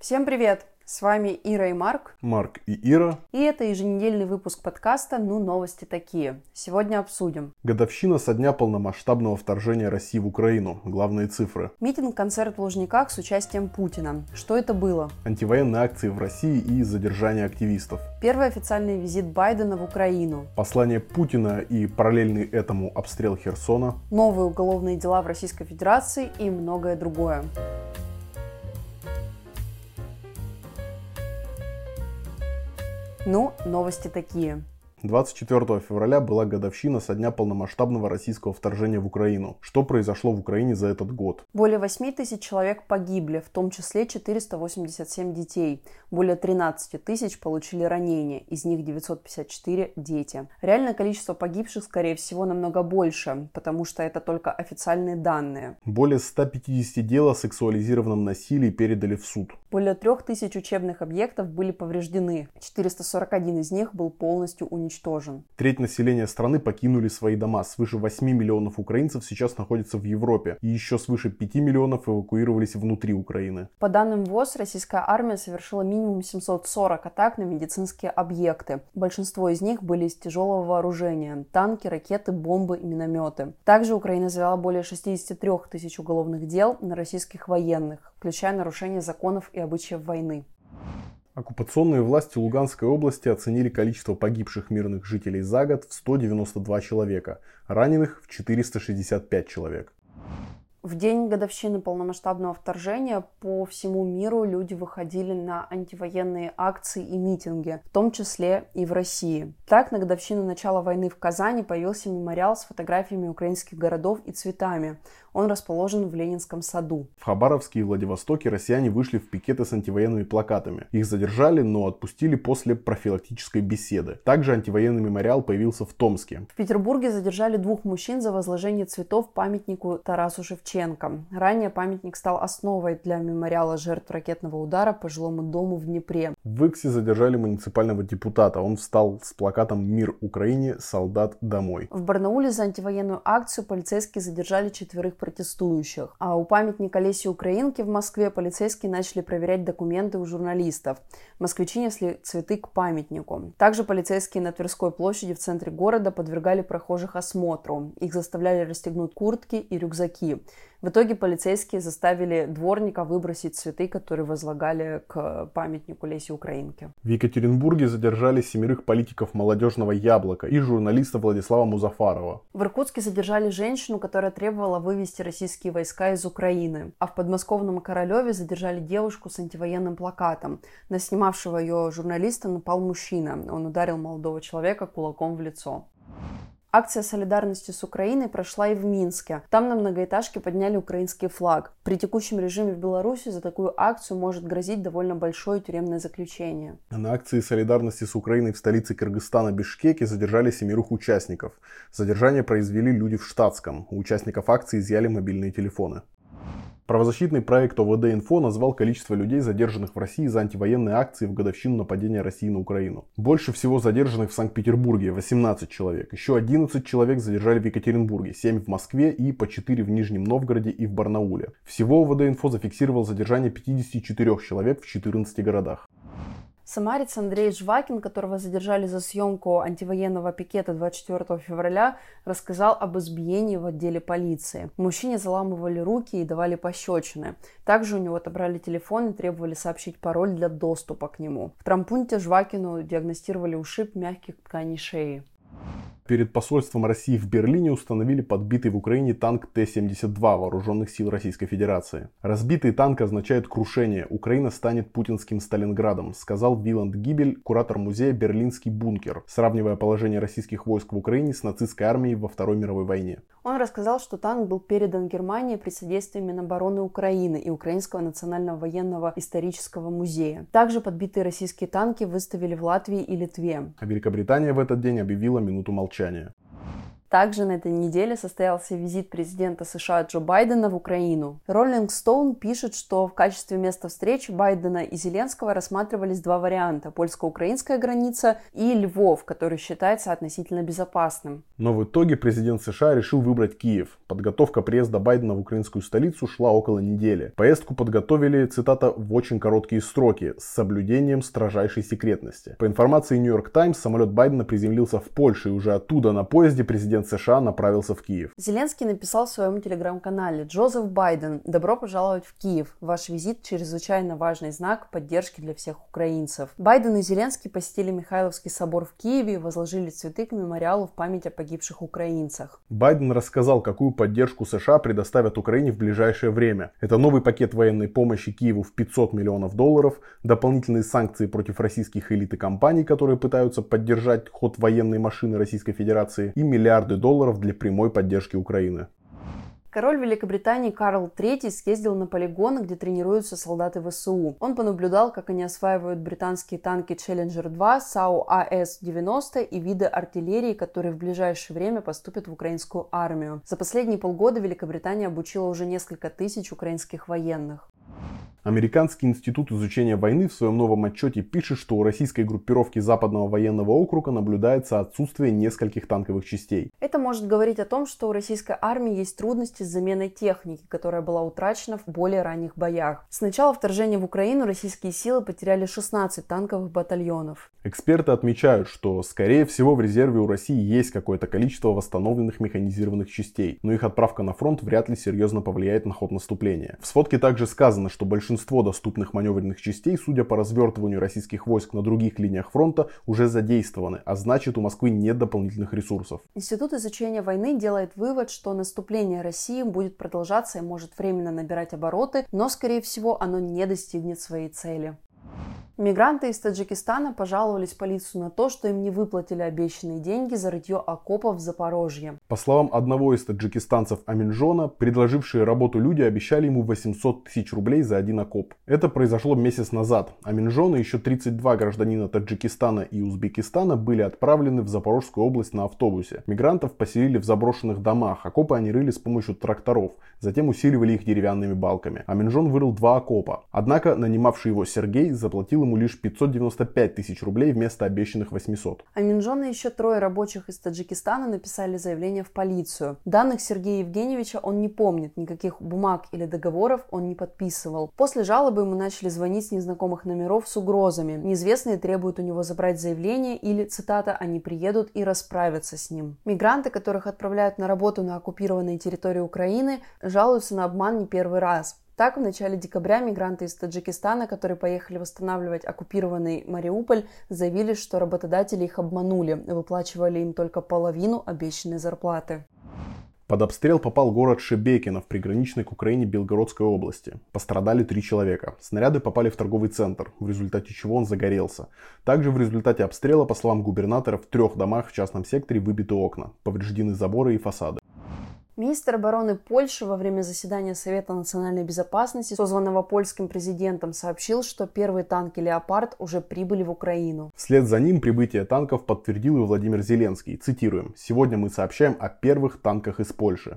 Всем привет! С вами Ира и Марк. Марк и Ира. И это еженедельный выпуск подкаста «Ну, новости такие». Сегодня обсудим. Годовщина со дня полномасштабного вторжения России в Украину. Главные цифры. Митинг-концерт в Лужниках с участием Путина. Что это было? Антивоенные акции в России и задержание активистов. Первый официальный визит Байдена в Украину. Послание Путина и параллельный этому обстрел Херсона. Новые уголовные дела в Российской Федерации и многое другое. Ну, новости такие. 24 февраля была годовщина со дня полномасштабного российского вторжения в Украину. Что произошло в Украине за этот год? Более 8 тысяч человек погибли, в том числе 487 детей. Более 13 тысяч получили ранения, из них 954 – дети. Реальное количество погибших, скорее всего, намного больше, потому что это только официальные данные. Более 150 дел о сексуализированном насилии передали в суд. Более 3000 учебных объектов были повреждены. 441 из них был полностью уничтожен. Треть населения страны покинули свои дома. Свыше 8 миллионов украинцев сейчас находятся в Европе. И еще свыше 5 миллионов эвакуировались внутри Украины. По данным ВОЗ, российская армия совершила минимум 740 атак на медицинские объекты. Большинство из них были из тяжелого вооружения – танки, ракеты, бомбы и минометы. Также Украина завела более 63 тысяч уголовных дел на российских военных, включая нарушение законов и обычаев войны. Оккупационные власти Луганской области оценили количество погибших мирных жителей за год в 192 человека, раненых в 465 человек. В день годовщины полномасштабного вторжения по всему миру люди выходили на антивоенные акции и митинги, в том числе и в России. Так, на годовщину начала войны в Казани появился мемориал с фотографиями украинских городов и цветами. Он расположен в Ленинском саду. В Хабаровске и Владивостоке россияне вышли в пикеты с антивоенными плакатами. Их задержали, но отпустили после профилактической беседы. Также антивоенный мемориал появился в Томске. В Петербурге задержали двух мужчин за возложение цветов памятнику Тарасу Шевченко. Ранее памятник стал основой для мемориала жертв ракетного удара по жилому дому в Днепре. В Иксе задержали муниципального депутата. Он встал с плакатом «Мир Украине, солдат домой». В Барнауле за антивоенную акцию полицейские задержали четверых протестующих. А у памятника Леси Украинки в Москве полицейские начали проверять документы у журналистов. Москвичи несли цветы к памятнику. Также полицейские на Тверской площади в центре города подвергали прохожих осмотру. Их заставляли расстегнуть куртки и рюкзаки. В итоге полицейские заставили дворника выбросить цветы, которые возлагали к памятнику Леси Украинки. В Екатеринбурге задержали семерых политиков молодежного яблока и журналиста Владислава Музафарова. В Иркутске задержали женщину, которая требовала вывести российские войска из Украины. А в подмосковном Королеве задержали девушку с антивоенным плакатом. На снимавшего ее журналиста напал мужчина. Он ударил молодого человека кулаком в лицо. Акция солидарности с Украиной прошла и в Минске. Там на многоэтажке подняли украинский флаг. При текущем режиме в Беларуси за такую акцию может грозить довольно большое тюремное заключение. На акции солидарности с Украиной в столице Кыргызстана Бишкеке задержали семерых участников. Задержание произвели люди в штатском. У участников акции изъяли мобильные телефоны. Правозащитный проект ОВД-Инфо назвал количество людей, задержанных в России за антивоенные акции в годовщину нападения России на Украину. Больше всего задержанных в Санкт-Петербурге – 18 человек. Еще 11 человек задержали в Екатеринбурге, 7 в Москве и по 4 в Нижнем Новгороде и в Барнауле. Всего ОВД-Инфо зафиксировал задержание 54 человек в 14 городах. Самарец Андрей Жвакин, которого задержали за съемку антивоенного пикета 24 февраля, рассказал об избиении в отделе полиции. Мужчине заламывали руки и давали пощечины. Также у него отобрали телефон и требовали сообщить пароль для доступа к нему. В трампунте Жвакину диагностировали ушиб мягких тканей шеи. Перед посольством России в Берлине установили подбитый в Украине танк Т-72 вооруженных сил Российской Федерации. Разбитый танк означает крушение. Украина станет путинским Сталинградом, сказал Виланд Гибель, куратор музея «Берлинский бункер», сравнивая положение российских войск в Украине с нацистской армией во Второй мировой войне. Он рассказал, что танк был передан Германии при содействии Минобороны Украины и Украинского национального военного исторического музея. Также подбитые российские танки выставили в Латвии и Литве. А Великобритания в этот день объявила минуту молчания. молчание. Также на этой неделе состоялся визит президента США Джо Байдена в Украину. Rolling Stone пишет, что в качестве места встречи Байдена и Зеленского рассматривались два варианта – польско-украинская граница и Львов, который считается относительно безопасным. Но в итоге президент США решил выбрать Киев. Подготовка приезда Байдена в украинскую столицу шла около недели. Поездку подготовили, цитата, в очень короткие сроки, с соблюдением строжайшей секретности. По информации York Times, самолет Байдена приземлился в Польше, и уже оттуда на поезде президент США направился в Киев. Зеленский написал в своем телеграм-канале «Джозеф Байден, добро пожаловать в Киев. Ваш визит – чрезвычайно важный знак поддержки для всех украинцев». Байден и Зеленский посетили Михайловский собор в Киеве и возложили цветы к мемориалу в память о погибших украинцах. Байден рассказал, какую поддержку США предоставят Украине в ближайшее время. Это новый пакет военной помощи Киеву в 500 миллионов долларов, дополнительные санкции против российских элит и компаний, которые пытаются поддержать ход военной машины Российской Федерации, и миллиарды долларов для прямой поддержки Украины. Король Великобритании Карл III съездил на полигон, где тренируются солдаты ВСУ. Он понаблюдал, как они осваивают британские танки Challenger-2, САУ АС-90 и виды артиллерии, которые в ближайшее время поступят в украинскую армию. За последние полгода Великобритания обучила уже несколько тысяч украинских военных. Американский институт изучения войны в своем новом отчете пишет, что у российской группировки Западного военного округа наблюдается отсутствие нескольких танковых частей. Это может говорить о том, что у российской армии есть трудности с заменой техники, которая была утрачена в более ранних боях. С начала вторжения в Украину российские силы потеряли 16 танковых батальонов. Эксперты отмечают, что, скорее всего, в резерве у России есть какое-то количество восстановленных механизированных частей, но их отправка на фронт вряд ли серьезно повлияет на ход наступления. В сводке также сказано, что большинство большинство доступных маневренных частей, судя по развертыванию российских войск на других линиях фронта, уже задействованы, а значит у Москвы нет дополнительных ресурсов. Институт изучения войны делает вывод, что наступление России будет продолжаться и может временно набирать обороты, но, скорее всего, оно не достигнет своей цели. Мигранты из Таджикистана пожаловались полицию на то, что им не выплатили обещанные деньги за рытье окопов в Запорожье. По словам одного из таджикистанцев Аминжона, предложившие работу люди обещали ему 800 тысяч рублей за один окоп. Это произошло месяц назад. Аминжон и еще 32 гражданина Таджикистана и Узбекистана были отправлены в Запорожскую область на автобусе. Мигрантов поселили в заброшенных домах, окопы они рыли с помощью тракторов, затем усиливали их деревянными балками. Аминжон вырыл два окопа. Однако нанимавший его Сергей заплатил ему лишь 595 тысяч рублей вместо обещанных 800. А Минжон и еще трое рабочих из Таджикистана написали заявление в полицию. Данных Сергея Евгеньевича он не помнит, никаких бумаг или договоров он не подписывал. После жалобы ему начали звонить с незнакомых номеров с угрозами. Неизвестные требуют у него забрать заявление или, цитата, они приедут и расправятся с ним. Мигранты, которых отправляют на работу на оккупированной территории Украины, жалуются на обман не первый раз. Так, в начале декабря мигранты из Таджикистана, которые поехали восстанавливать оккупированный Мариуполь, заявили, что работодатели их обманули, выплачивали им только половину обещанной зарплаты. Под обстрел попал город Шебекино в приграничной к Украине Белгородской области. Пострадали три человека. Снаряды попали в торговый центр, в результате чего он загорелся. Также в результате обстрела, по словам губернатора, в трех домах в частном секторе выбиты окна, повреждены заборы и фасады. Министр обороны Польши во время заседания Совета национальной безопасности, созванного польским президентом, сообщил, что первые танки «Леопард» уже прибыли в Украину. Вслед за ним прибытие танков подтвердил и Владимир Зеленский. Цитируем. «Сегодня мы сообщаем о первых танках из Польши».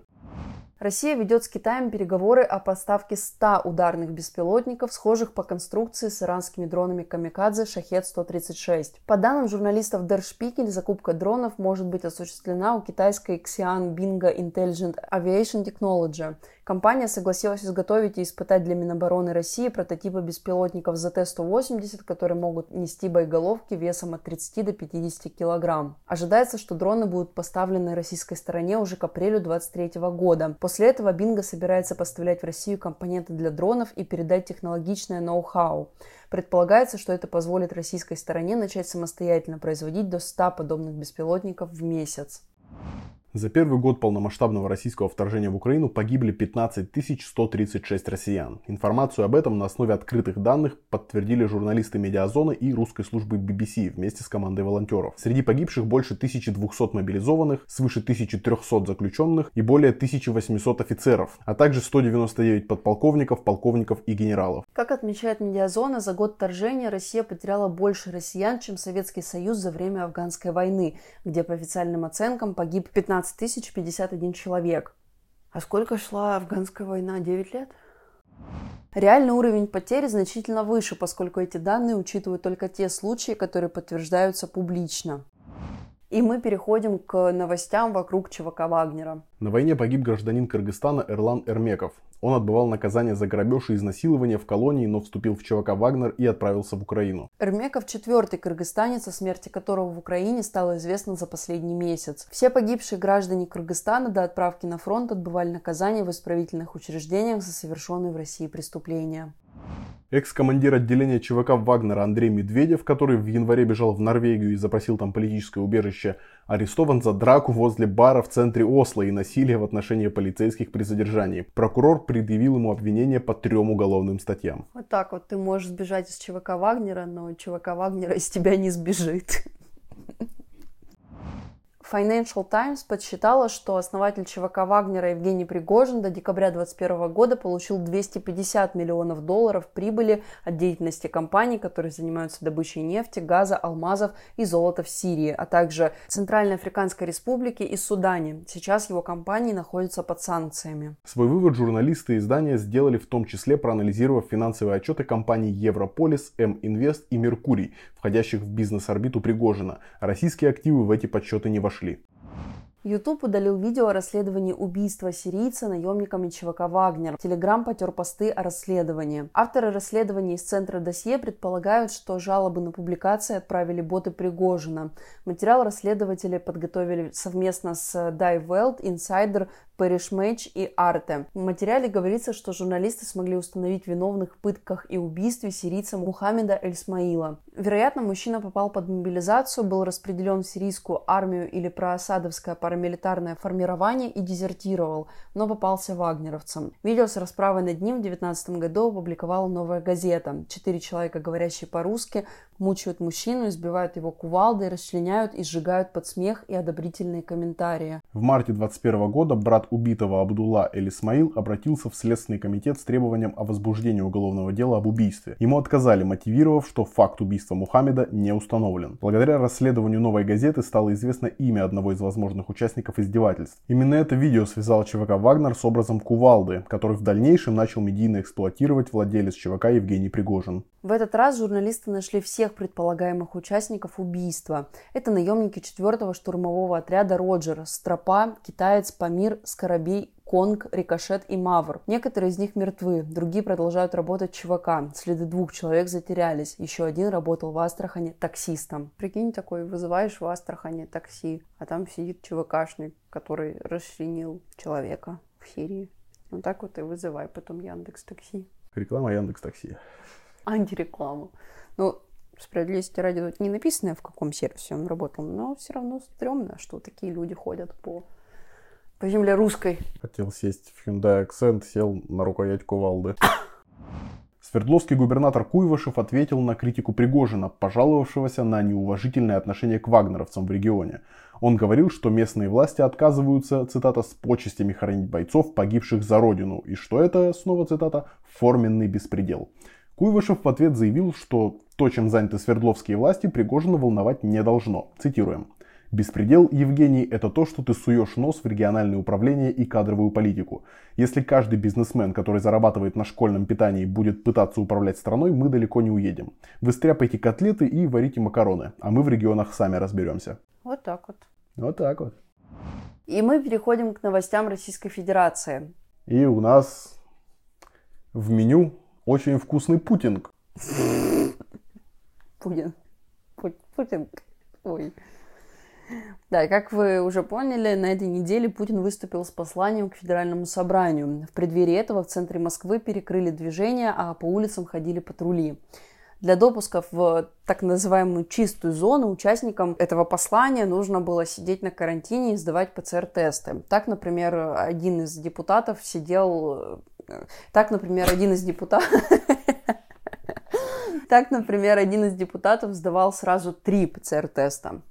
Россия ведет с Китаем переговоры о поставке 100 ударных беспилотников, схожих по конструкции с иранскими дронами «Камикадзе» «Шахет-136». По данным журналистов Der Spiegel, закупка дронов может быть осуществлена у китайской Xi'an Bingo Intelligent Aviation Technology – Компания согласилась изготовить и испытать для Минобороны России прототипы беспилотников ЗТ-180, которые могут нести боеголовки весом от 30 до 50 килограмм. Ожидается, что дроны будут поставлены российской стороне уже к апрелю 2023 года. После этого Бинго собирается поставлять в Россию компоненты для дронов и передать технологичное ноу-хау. Предполагается, что это позволит российской стороне начать самостоятельно производить до 100 подобных беспилотников в месяц. За первый год полномасштабного российского вторжения в Украину погибли 15 136 россиян. Информацию об этом на основе открытых данных подтвердили журналисты Медиазоны и русской службы BBC вместе с командой волонтеров. Среди погибших больше 1200 мобилизованных, свыше 1300 заключенных и более 1800 офицеров, а также 199 подполковников, полковников и генералов. Как отмечает Медиазона, за год вторжения Россия потеряла больше россиян, чем Советский Союз за время афганской войны, где по официальным оценкам погиб 15 15 тысяч 51 человек. А сколько шла афганская война? 9 лет? Реальный уровень потерь значительно выше, поскольку эти данные учитывают только те случаи, которые подтверждаются публично. И мы переходим к новостям вокруг ЧВК Вагнера. На войне погиб гражданин Кыргызстана Эрлан Эрмеков. Он отбывал наказание за грабеж и изнасилование в колонии, но вступил в ЧВК «Вагнер» и отправился в Украину. Эрмеков – четвертый кыргызстанец, о смерти которого в Украине стало известно за последний месяц. Все погибшие граждане Кыргызстана до отправки на фронт отбывали наказание в исправительных учреждениях за совершенные в России преступления. Экс-командир отделения ЧВК Вагнера Андрей Медведев, который в январе бежал в Норвегию и запросил там политическое убежище, арестован за драку возле бара в центре Осло и насилие в отношении полицейских при задержании. Прокурор предъявил ему обвинение по трем уголовным статьям. Вот так вот ты можешь сбежать из ЧВК Вагнера, но ЧВК Вагнера из тебя не сбежит. Financial Times подсчитала, что основатель ЧВК Вагнера Евгений Пригожин до декабря 2021 года получил 250 миллионов долларов прибыли от деятельности компаний, которые занимаются добычей нефти, газа, алмазов и золота в Сирии, а также Центральной Африканской Республике и Судане. Сейчас его компании находятся под санкциями. Свой вывод журналисты издания сделали в том числе проанализировав финансовые отчеты компаний Европолис, М-Инвест и Меркурий, входящих в бизнес-орбиту Пригожина. Российские активы в эти подсчеты не вошли. ушли. YouTube удалил видео о расследовании убийства сирийца наемниками ЧВК «Вагнер». Телеграм потер посты о расследовании. Авторы расследования из Центра досье предполагают, что жалобы на публикации отправили боты Пригожина. Материал расследователи подготовили совместно с Die Welt, Insider, Parish Match и Арте. В материале говорится, что журналисты смогли установить виновных в пытках и убийстве сирийца Мухаммеда Эльсмаила. Вероятно, мужчина попал под мобилизацию, был распределен в сирийскую армию или проасадовское парамилитарное формирование и дезертировал, но попался вагнеровцам. Видео с расправой над ним в 2019 году опубликовала новая газета. Четыре человека, говорящие по-русски, мучают мужчину, избивают его кувалдой, расчленяют и сжигают под смех и одобрительные комментарии. В марте 2021 года брат убитого Абдулла Эль Исмаил обратился в Следственный комитет с требованием о возбуждении уголовного дела об убийстве. Ему отказали, мотивировав, что факт убийства Мухаммеда не установлен. Благодаря расследованию новой газеты стало известно имя одного из возможных участников издевательств. Именно это видео связало ЧВК «Вагнер» с образом Кувалды, который в дальнейшем начал медийно эксплуатировать владелец ЧВК Евгений Пригожин. В этот раз журналисты нашли всех предполагаемых участников убийства. Это наемники 4-го штурмового отряда «Роджер», Стропа, Китаец, Памир, Скоробей, Конг, Рикошет и Мавр. Некоторые из них мертвы, другие продолжают работать ЧВК. Следы двух человек затерялись. Еще один работал в Астрахане таксистом. Прикинь, такой вызываешь в Астрахане такси, а там сидит ЧВКшник, который расчленил человека в Сирии. Вот так вот и вызывай потом Яндекс Такси. Реклама Яндекс Такси антирекламу. Ну, справедливости ради тут не написано, в каком сервисе он работал, но все равно стрёмно, что такие люди ходят по, по земле русской. Хотел сесть в Hyundai Accent, сел на рукоять кувалды. Свердловский губернатор Куйвашев ответил на критику Пригожина, пожаловавшегося на неуважительное отношение к вагнеровцам в регионе. Он говорил, что местные власти отказываются, цитата, с почестями хоронить бойцов, погибших за родину, и что это, снова цитата, форменный беспредел. Куйвышев в ответ заявил, что то, чем заняты свердловские власти, Пригожина волновать не должно. Цитируем. Беспредел, Евгений, это то, что ты суешь нос в региональное управление и кадровую политику. Если каждый бизнесмен, который зарабатывает на школьном питании, будет пытаться управлять страной, мы далеко не уедем. Вы стряпайте котлеты и варите макароны, а мы в регионах сами разберемся. Вот так вот. Вот так вот. И мы переходим к новостям Российской Федерации. И у нас в меню очень вкусный путинг. Путин. Путинг. Ой. Да, и как вы уже поняли, на этой неделе Путин выступил с посланием к Федеральному собранию. В преддверии этого в центре Москвы перекрыли движение, а по улицам ходили патрули. Для допуска в так называемую чистую зону участникам этого послания нужно было сидеть на карантине и сдавать ПЦР-тесты. Так, например, один из депутатов сидел так, например, один из депутатов... Так, например, один из депутатов сдавал сразу три ПЦР-теста.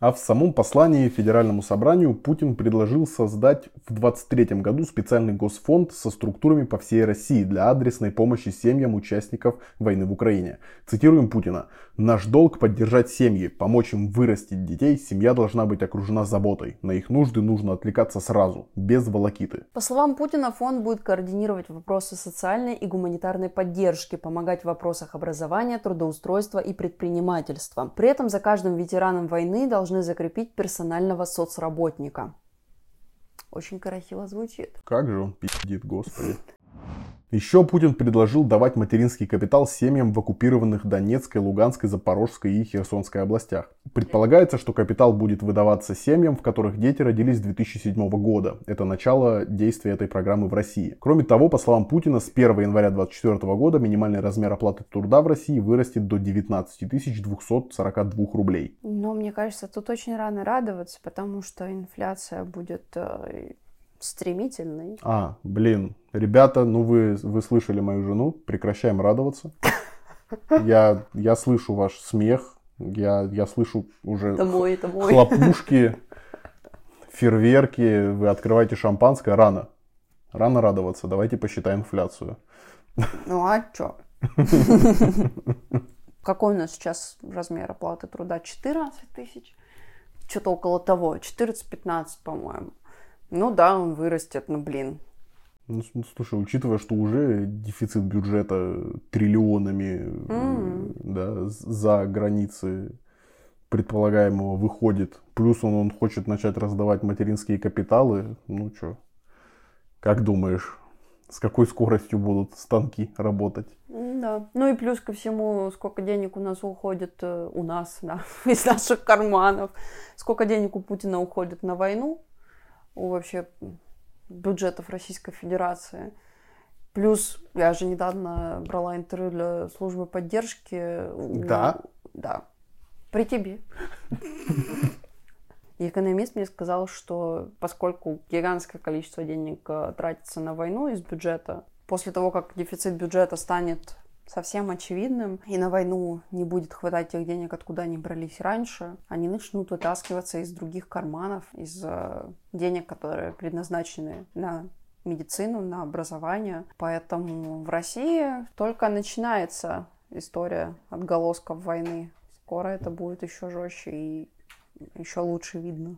А в самом послании Федеральному собранию Путин предложил создать в 2023 году специальный госфонд со структурами по всей России для адресной помощи семьям участников войны в Украине. Цитируем Путина. «Наш долг поддержать семьи, помочь им вырастить детей. Семья должна быть окружена заботой. На их нужды нужно отвлекаться сразу, без волокиты». По словам Путина, фонд будет координировать вопросы социальной и гуманитарной поддержки, помогать в вопросах образования, трудоустройства и предпринимательства. При этом за каждым ветераном войны должны должны закрепить персонального соцработника. Очень красиво звучит. Как же он пиздит, господи. Еще Путин предложил давать материнский капитал семьям в оккупированных Донецкой, Луганской, Запорожской и Херсонской областях. Предполагается, что капитал будет выдаваться семьям, в которых дети родились с 2007 года. Это начало действия этой программы в России. Кроме того, по словам Путина, с 1 января 2024 года минимальный размер оплаты труда в России вырастет до 19 242 рублей. Но мне кажется, тут очень рано радоваться, потому что инфляция будет э, стремительный. А, блин, ребята, ну вы, вы слышали мою жену, прекращаем радоваться. Я, я слышу ваш смех, я, я слышу уже это мой, это мой. хлопушки, фейерверки, вы открываете шампанское рано. Рано радоваться, давайте посчитаем инфляцию. Ну а чё? Какой у нас сейчас размер оплаты труда? 14 тысяч? Что-то около того, 14-15, по-моему. Ну да, он вырастет, ну блин. Ну, слушай, учитывая, что уже дефицит бюджета триллионами mm. да, за границы предполагаемого выходит, плюс он, он хочет начать раздавать материнские капиталы, ну что, как думаешь, с какой скоростью будут станки работать? Да. Ну и плюс ко всему, сколько денег у нас уходит, э, у нас, да, из наших карманов, сколько денег у Путина уходит на войну, у вообще бюджетов Российской Федерации. Плюс я же недавно брала интервью для службы поддержки. Да? Да. При тебе. И экономист мне сказал, что поскольку гигантское количество денег э, тратится на войну из бюджета, после того, как дефицит бюджета станет совсем очевидным, и на войну не будет хватать тех денег, откуда они брались раньше, они начнут вытаскиваться из других карманов, из э, денег, которые предназначены на медицину, на образование. Поэтому в России только начинается история отголосков войны. Скоро это будет еще жестче и еще лучше видно.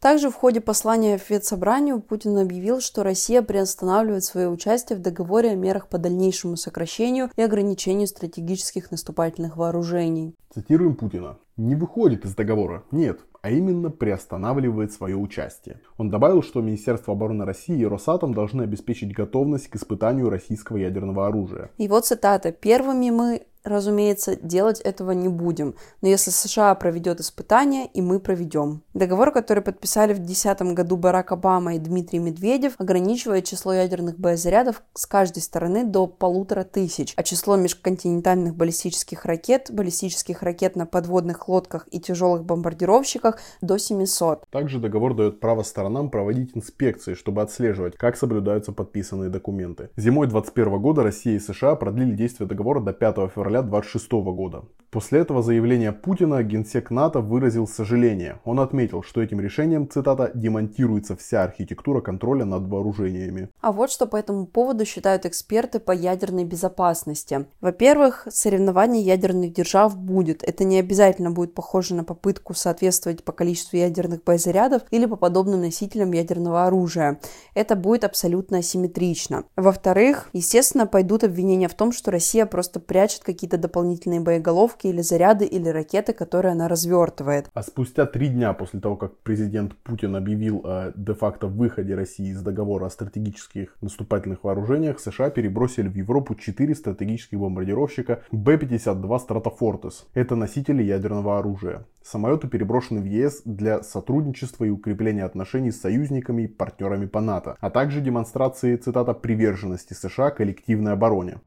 Также в ходе послания Федсобранию Путин объявил, что Россия приостанавливает свое участие в договоре о мерах по дальнейшему сокращению и ограничению стратегических наступательных вооружений. Цитируем Путина. «Не выходит из договора. Нет, а именно приостанавливает свое участие. Он добавил, что Министерство обороны России и Росатом должны обеспечить готовность к испытанию российского ядерного оружия. Его цитата. «Первыми мы разумеется, делать этого не будем. Но если США проведет испытания, и мы проведем. Договор, который подписали в 2010 году Барак Обама и Дмитрий Медведев, ограничивает число ядерных боезарядов с каждой стороны до полутора тысяч, а число межконтинентальных баллистических ракет, баллистических ракет на подводных лодках и тяжелых бомбардировщиках до 700. Также договор дает право сторонам проводить инспекции, чтобы отслеживать, как соблюдаются подписанные документы. Зимой 2021 года Россия и США продлили действие договора до 5 февраля февраля 26 года. После этого заявления Путина генсек НАТО выразил сожаление. Он отметил, что этим решением, цитата, демонтируется вся архитектура контроля над вооружениями. А вот что по этому поводу считают эксперты по ядерной безопасности. Во-первых, соревнование ядерных держав будет. Это не обязательно будет похоже на попытку соответствовать по количеству ядерных боезарядов или по подобным носителям ядерного оружия. Это будет абсолютно асимметрично. Во-вторых, естественно, пойдут обвинения в том, что Россия просто прячет какие-то дополнительные боеголовки или заряды или ракеты, которые она развертывает. А спустя три дня после того, как президент Путин объявил о де-факто выходе России из договора о стратегических наступательных вооружениях, США перебросили в Европу четыре стратегических бомбардировщика Б-52 Stratofortress. Это носители ядерного оружия. Самолеты переброшены в ЕС для сотрудничества и укрепления отношений с союзниками и партнерами по НАТО, а также демонстрации, цитата, приверженности США коллективной обороне.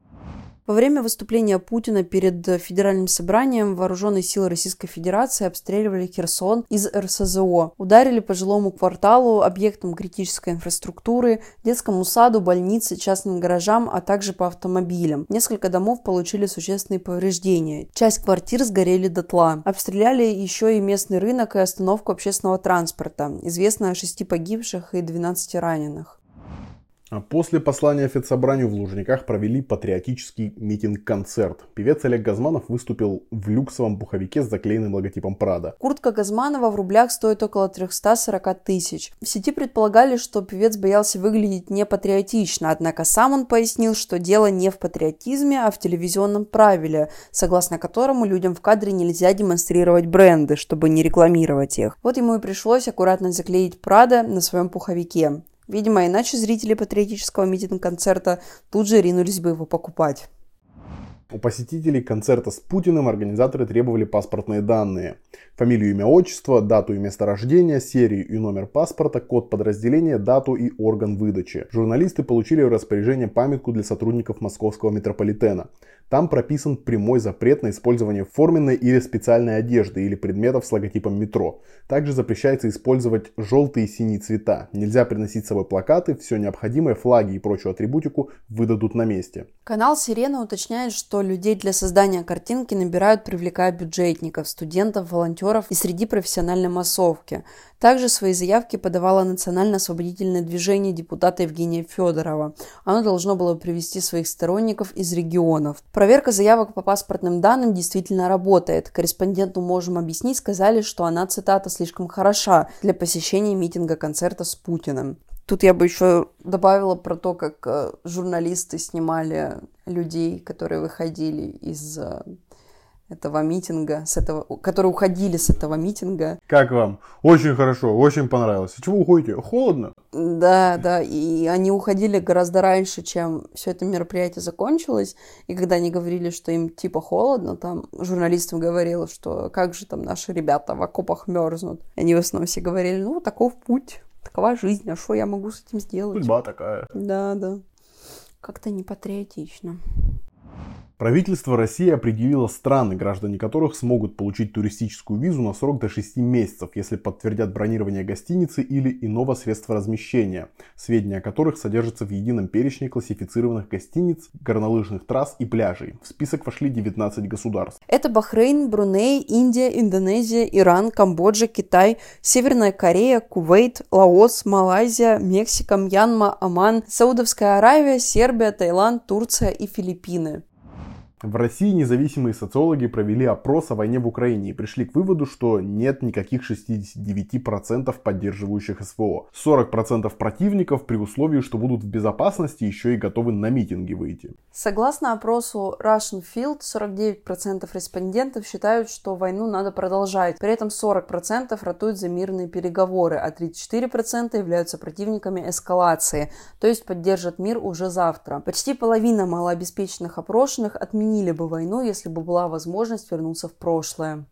Во время выступления Путина перед федеральным собранием вооруженные силы Российской Федерации обстреливали Херсон из РСЗО, ударили по жилому кварталу, объектам критической инфраструктуры, детскому саду, больнице, частным гаражам, а также по автомобилям. Несколько домов получили существенные повреждения. Часть квартир сгорели дотла. Обстреляли еще и местный рынок и остановку общественного транспорта. Известно о шести погибших и 12 раненых. После послания Федсобранию в Лужниках провели патриотический митинг-концерт. Певец Олег Газманов выступил в люксовом пуховике с заклеенным логотипом Прада. Куртка Газманова в рублях стоит около 340 тысяч. В сети предполагали, что певец боялся выглядеть непатриотично, однако сам он пояснил, что дело не в патриотизме, а в телевизионном правиле, согласно которому людям в кадре нельзя демонстрировать бренды, чтобы не рекламировать их. Вот ему и пришлось аккуратно заклеить Прада на своем пуховике. Видимо, иначе зрители патриотического митинг-концерта тут же ринулись бы его покупать. У посетителей концерта с Путиным организаторы требовали паспортные данные. Фамилию, имя, отчество, дату и место рождения, серию и номер паспорта, код подразделения, дату и орган выдачи. Журналисты получили в распоряжение памятку для сотрудников московского метрополитена. Там прописан прямой запрет на использование форменной или специальной одежды или предметов с логотипом метро. Также запрещается использовать желтые и синие цвета. Нельзя приносить с собой плакаты, все необходимое, флаги и прочую атрибутику выдадут на месте. Канал Сирена уточняет, что людей для создания картинки набирают, привлекая бюджетников, студентов, волонтеров и среди профессиональной массовки. Также свои заявки подавало национально-освободительное движение депутата Евгения Федорова. Оно должно было привести своих сторонников из регионов. Проверка заявок по паспортным данным действительно работает. Корреспонденту можем объяснить, сказали, что она, цитата, слишком хороша для посещения митинга-концерта с Путиным. Тут я бы еще добавила про то, как э, журналисты снимали людей, которые выходили из э, этого митинга, с этого, которые уходили с этого митинга. Как вам? Очень хорошо, очень понравилось. Чего уходите? Холодно? Да, да, и они уходили гораздо раньше, чем все это мероприятие закончилось, и когда они говорили, что им типа холодно, там журналистам говорила, что как же там наши ребята в окопах мерзнут. Они в основном все говорили, ну, таков путь, такова жизнь, а что я могу с этим сделать? Судьба такая. Да, да. Как-то непатриотично. Правительство России определило страны, граждане которых смогут получить туристическую визу на срок до 6 месяцев, если подтвердят бронирование гостиницы или иного средства размещения, сведения о которых содержатся в едином перечне классифицированных гостиниц, горнолыжных трасс и пляжей. В список вошли 19 государств. Это Бахрейн, Бруней, Индия, Индонезия, Иран, Камбоджа, Китай, Северная Корея, Кувейт, Лаос, Малайзия, Мексика, Мьянма, Оман, Саудовская Аравия, Сербия, Таиланд, Турция и Филиппины. В России независимые социологи провели опрос о войне в Украине и пришли к выводу, что нет никаких 69% поддерживающих СВО. 40% противников при условии, что будут в безопасности, еще и готовы на митинги выйти. Согласно опросу Russian Field, 49% респондентов считают, что войну надо продолжать. При этом 40% ратуют за мирные переговоры, а 34% являются противниками эскалации, то есть поддержат мир уже завтра. Почти половина малообеспеченных опрошенных отменили отменили бы войну, если бы была возможность вернуться в прошлое.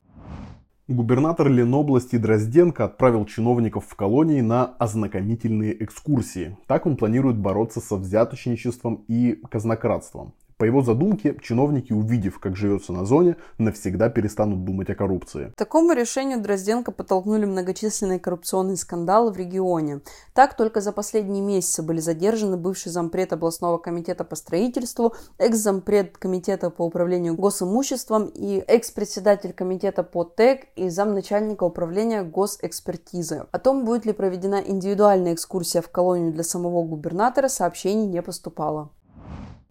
Губернатор Ленобласти Дрозденко отправил чиновников в колонии на ознакомительные экскурсии. Так он планирует бороться со взяточничеством и казнократством. По его задумке, чиновники, увидев, как живется на зоне, навсегда перестанут думать о коррупции. Такому решению Дрозденко подтолкнули многочисленные коррупционные скандалы в регионе. Так, только за последние месяцы были задержаны бывший зампред областного комитета по строительству, экс-зампред комитета по управлению госимуществом и экс-председатель комитета по ТЭК и замначальника управления госэкспертизы. О том, будет ли проведена индивидуальная экскурсия в колонию для самого губернатора, сообщений не поступало.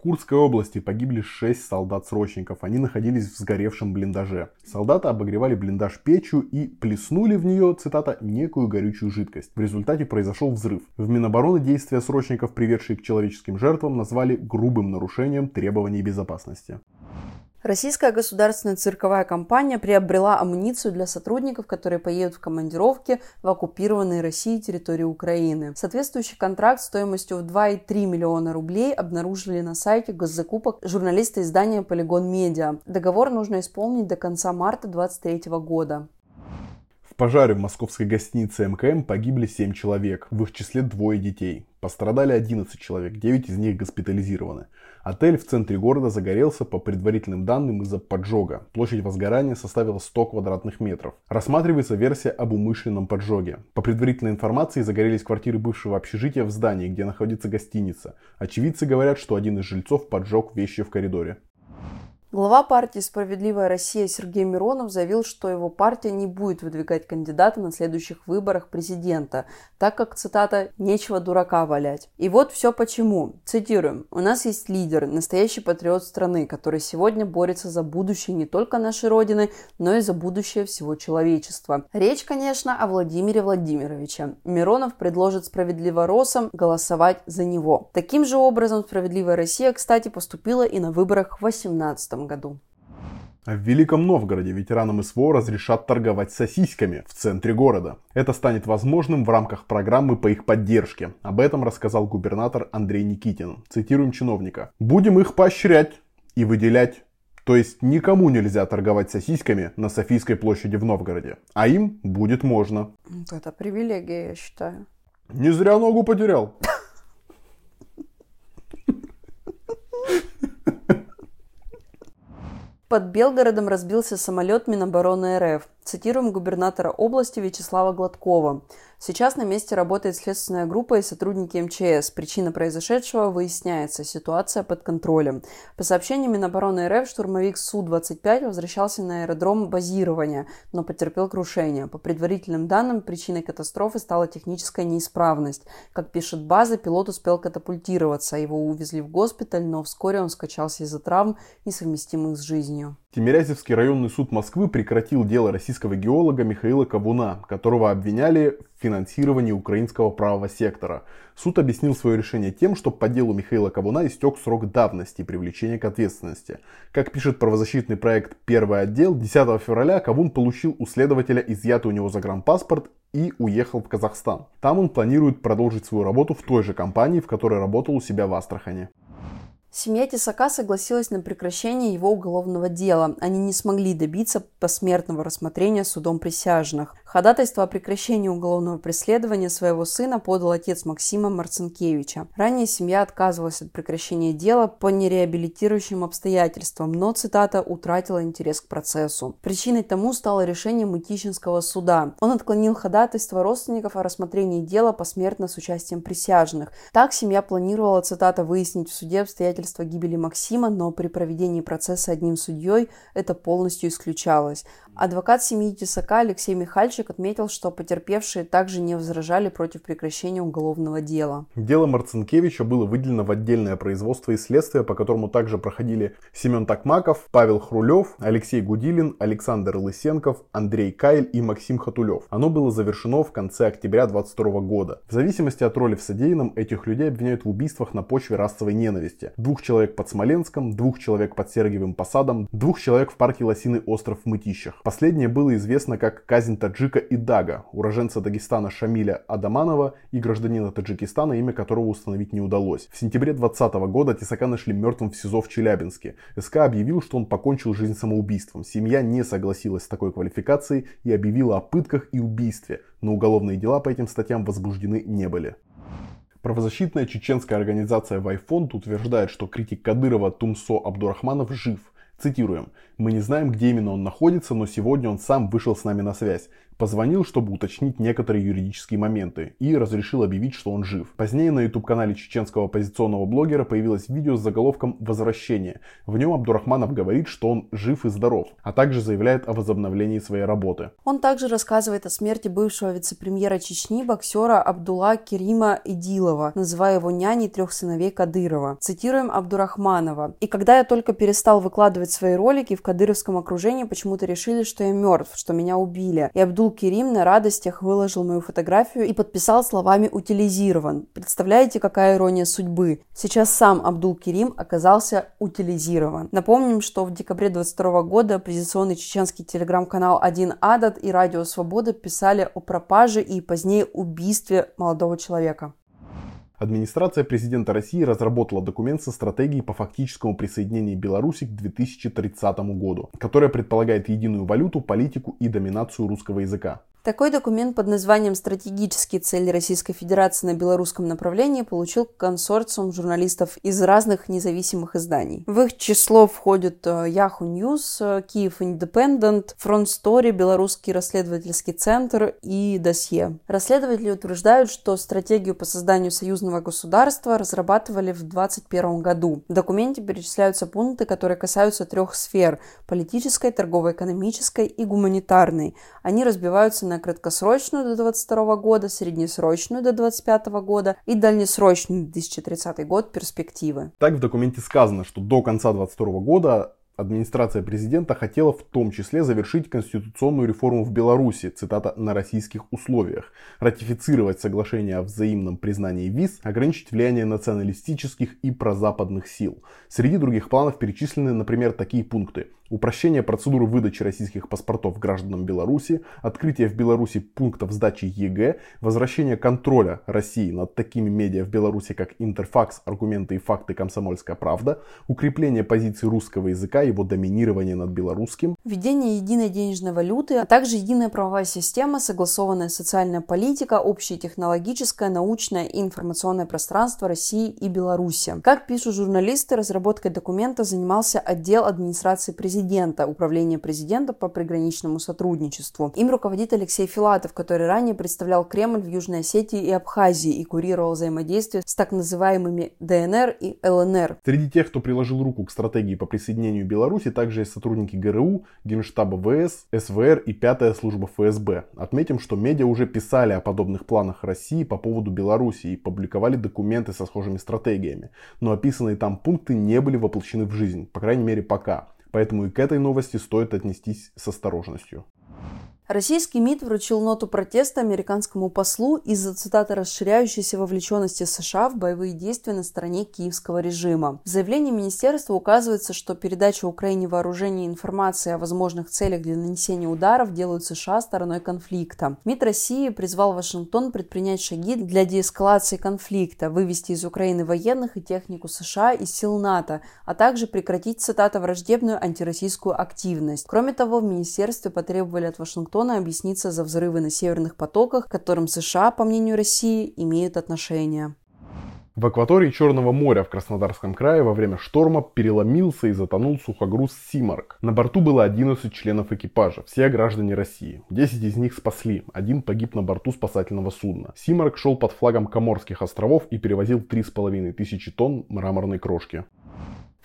Курской области погибли 6 солдат-срочников. Они находились в сгоревшем блиндаже. Солдаты обогревали блиндаж печью и плеснули в нее, цитата, некую горючую жидкость. В результате произошел взрыв. В Минобороны действия срочников, приведшие к человеческим жертвам, назвали грубым нарушением требований безопасности. Российская государственная цирковая компания приобрела амуницию для сотрудников, которые поедут в командировки в оккупированной России территории Украины. Соответствующий контракт стоимостью в 2,3 миллиона рублей обнаружили на сайте госзакупок журналисты издания «Полигон Медиа». Договор нужно исполнить до конца марта 2023 года. В пожаре в московской гостинице МКМ погибли 7 человек, в их числе двое детей. Пострадали 11 человек, 9 из них госпитализированы. Отель в центре города загорелся по предварительным данным из-за поджога. Площадь возгорания составила 100 квадратных метров. Рассматривается версия об умышленном поджоге. По предварительной информации загорелись квартиры бывшего общежития в здании, где находится гостиница. Очевидцы говорят, что один из жильцов поджег вещи в коридоре. Глава партии «Справедливая Россия» Сергей Миронов заявил, что его партия не будет выдвигать кандидата на следующих выборах президента, так как, цитата, «нечего дурака валять». И вот все почему. Цитируем. «У нас есть лидер, настоящий патриот страны, который сегодня борется за будущее не только нашей Родины, но и за будущее всего человечества». Речь, конечно, о Владимире Владимировиче. Миронов предложит справедливоросам голосовать за него. Таким же образом «Справедливая Россия», кстати, поступила и на выборах в 2018 году. В Великом Новгороде ветеранам СВО разрешат торговать сосисками в центре города. Это станет возможным в рамках программы по их поддержке. Об этом рассказал губернатор Андрей Никитин. Цитируем чиновника. «Будем их поощрять и выделять то есть никому нельзя торговать сосисками на Софийской площади в Новгороде. А им будет можно. Это привилегия, я считаю. Не зря ногу потерял. Под Белгородом разбился самолет Минобороны РФ. Цитируем губернатора области Вячеслава Гладкова. Сейчас на месте работает следственная группа и сотрудники МЧС. Причина произошедшего выясняется. Ситуация под контролем. По сообщениям Минобороны РФ, штурмовик Су-25 возвращался на аэродром базирования, но потерпел крушение. По предварительным данным, причиной катастрофы стала техническая неисправность. Как пишет база, пилот успел катапультироваться. Его увезли в госпиталь, но вскоре он скачался из-за травм, несовместимых с жизнью. Тимирязевский районный суд Москвы прекратил дело российского геолога Михаила Кавуна, которого обвиняли в финансировании украинского правого сектора. Суд объяснил свое решение тем, что по делу Михаила Кавуна истек срок давности привлечения к ответственности. Как пишет правозащитный проект «Первый отдел», 10 февраля Кавун получил у следователя изъятый у него загранпаспорт и уехал в Казахстан. Там он планирует продолжить свою работу в той же компании, в которой работал у себя в Астрахане. Семья Тесака согласилась на прекращение его уголовного дела. Они не смогли добиться посмертного рассмотрения судом присяжных. Ходатайство о прекращении уголовного преследования своего сына подал отец Максима Марцинкевича. Ранее семья отказывалась от прекращения дела по нереабилитирующим обстоятельствам, но, цитата, утратила интерес к процессу. Причиной тому стало решение Мытищинского суда. Он отклонил ходатайство родственников о рассмотрении дела посмертно с участием присяжных. Так семья планировала, цитата, выяснить в суде обстоятельства гибели Максима, но при проведении процесса одним судьей это полностью исключалось. Адвокат семьи Тесака Алексей Михальчик отметил, что потерпевшие также не возражали против прекращения уголовного дела. Дело Марцинкевича было выделено в отдельное производство и следствие, по которому также проходили Семен Токмаков, Павел Хрулев, Алексей Гудилин, Александр Лысенков, Андрей Кайль и Максим Хатулев. Оно было завершено в конце октября 2022 года. В зависимости от роли в содеянном, этих людей обвиняют в убийствах на почве расовой ненависти. Двух человек под Смоленском, двух человек под Сергиевым Посадом, двух человек в парке Лосиный остров в Мытищах. Последнее было известно как казнь таджика Идага, уроженца Дагестана Шамиля Адаманова и гражданина Таджикистана, имя которого установить не удалось. В сентябре 2020 года Тесака нашли мертвым в СИЗО в Челябинске. СК объявил, что он покончил жизнь самоубийством. Семья не согласилась с такой квалификацией и объявила о пытках и убийстве, но уголовные дела по этим статьям возбуждены не были. Правозащитная чеченская организация Вайфонд утверждает, что критик Кадырова Тумсо Абдурахманов жив. Цитируем. «Мы не знаем, где именно он находится, но сегодня он сам вышел с нами на связь. Позвонил, чтобы уточнить некоторые юридические моменты и разрешил объявить, что он жив. Позднее на YouTube-канале чеченского оппозиционного блогера появилось видео с заголовком «Возвращение». В нем Абдурахманов говорит, что он жив и здоров, а также заявляет о возобновлении своей работы. Он также рассказывает о смерти бывшего вице-премьера Чечни, боксера Абдулла Керима Идилова, называя его няней трех сыновей Кадырова. Цитируем Абдурахманова. «И когда я только перестал выкладывать свои ролики, в кадыровском окружении почему-то решили, что я мертв, что меня убили. И Абдул Керим на радостях выложил мою фотографию и подписал словами «утилизирован». Представляете, какая ирония судьбы? Сейчас сам Абдул Керим оказался утилизирован. Напомним, что в декабре 22 года оппозиционный чеченский телеграм-канал «Один Адат» и Радио Свобода писали о пропаже и позднее убийстве молодого человека. Администрация президента России разработала документ со стратегией по фактическому присоединению Беларуси к 2030 году, которая предполагает единую валюту, политику и доминацию русского языка. Такой документ под названием «Стратегические цели Российской Федерации на белорусском направлении» получил консорциум журналистов из разных независимых изданий. В их число входят э, Yahoo News, Киев Independent, Front Story, Белорусский расследовательский центр и Досье. Расследователи утверждают, что стратегию по созданию союзного государства разрабатывали в 2021 году. В документе перечисляются пункты, которые касаются трех сфер – политической, торгово-экономической и гуманитарной. Они разбиваются на краткосрочную до 2022 года, среднесрочную до 2025 года и дальнесрочную 2030 год перспективы. Так в документе сказано, что до конца 2022 года администрация президента хотела в том числе завершить конституционную реформу в Беларуси, цитата, на российских условиях, ратифицировать соглашение о взаимном признании виз, ограничить влияние националистических и прозападных сил. Среди других планов перечислены, например, такие пункты упрощение процедуры выдачи российских паспортов гражданам Беларуси, открытие в Беларуси пунктов сдачи ЕГЭ, возвращение контроля России над такими медиа в Беларуси, как Интерфакс, Аргументы и факты, Комсомольская правда, укрепление позиции русского языка, его доминирование над белорусским, введение единой денежной валюты, а также единая правовая система, согласованная социальная политика, общее технологическое, научное и информационное пространство России и Беларуси. Как пишут журналисты, разработкой документа занимался отдел администрации президента президента, Управления президента по приграничному сотрудничеству. Им руководит Алексей Филатов, который ранее представлял Кремль в Южной Осетии и Абхазии и курировал взаимодействие с так называемыми ДНР и ЛНР. Среди тех, кто приложил руку к стратегии по присоединению Беларуси, также есть сотрудники ГРУ, Генштаба ВС, СВР и Пятая служба ФСБ. Отметим, что медиа уже писали о подобных планах России по поводу Беларуси и публиковали документы со схожими стратегиями. Но описанные там пункты не были воплощены в жизнь, по крайней мере пока. Поэтому и к этой новости стоит отнестись с осторожностью. Российский МИД вручил ноту протеста американскому послу из-за цитаты расширяющейся вовлеченности США в боевые действия на стороне киевского режима. В заявлении министерства указывается, что передача Украине вооружений и информации о возможных целях для нанесения ударов делают США стороной конфликта. МИД России призвал Вашингтон предпринять шаги для деэскалации конфликта, вывести из Украины военных и технику США из сил НАТО, а также прекратить, цитата, враждебную антироссийскую активность. Кроме того, в министерстве потребовали от Вашингтона Вашингтона объясниться за взрывы на северных потоках, к которым США, по мнению России, имеют отношение. В акватории Черного моря в Краснодарском крае во время шторма переломился и затонул сухогруз «Симарк». На борту было 11 членов экипажа, все граждане России. 10 из них спасли, один погиб на борту спасательного судна. «Симарк» шел под флагом Коморских островов и перевозил 3,5 тысячи тонн мраморной крошки.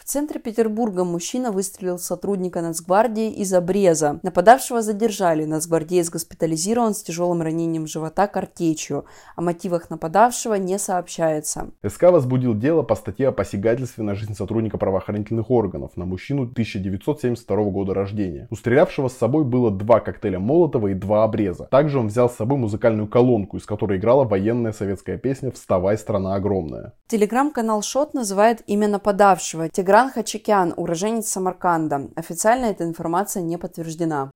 В центре Петербурга мужчина выстрелил сотрудника Нацгвардии из обреза. Нападавшего задержали. Нацгвардеец госпитализирован с тяжелым ранением живота картечью. О мотивах нападавшего не сообщается. СК возбудил дело по статье о посягательстве на жизнь сотрудника правоохранительных органов на мужчину 1972 года рождения. У стрелявшего с собой было два коктейля Молотова и два обреза. Также он взял с собой музыкальную колонку, из которой играла военная советская песня «Вставай, страна огромная». Телеграм-канал Шот называет имя нападавшего. Тигран Тигран Хачикян, уроженец Самарканда. Официально эта информация не подтверждена.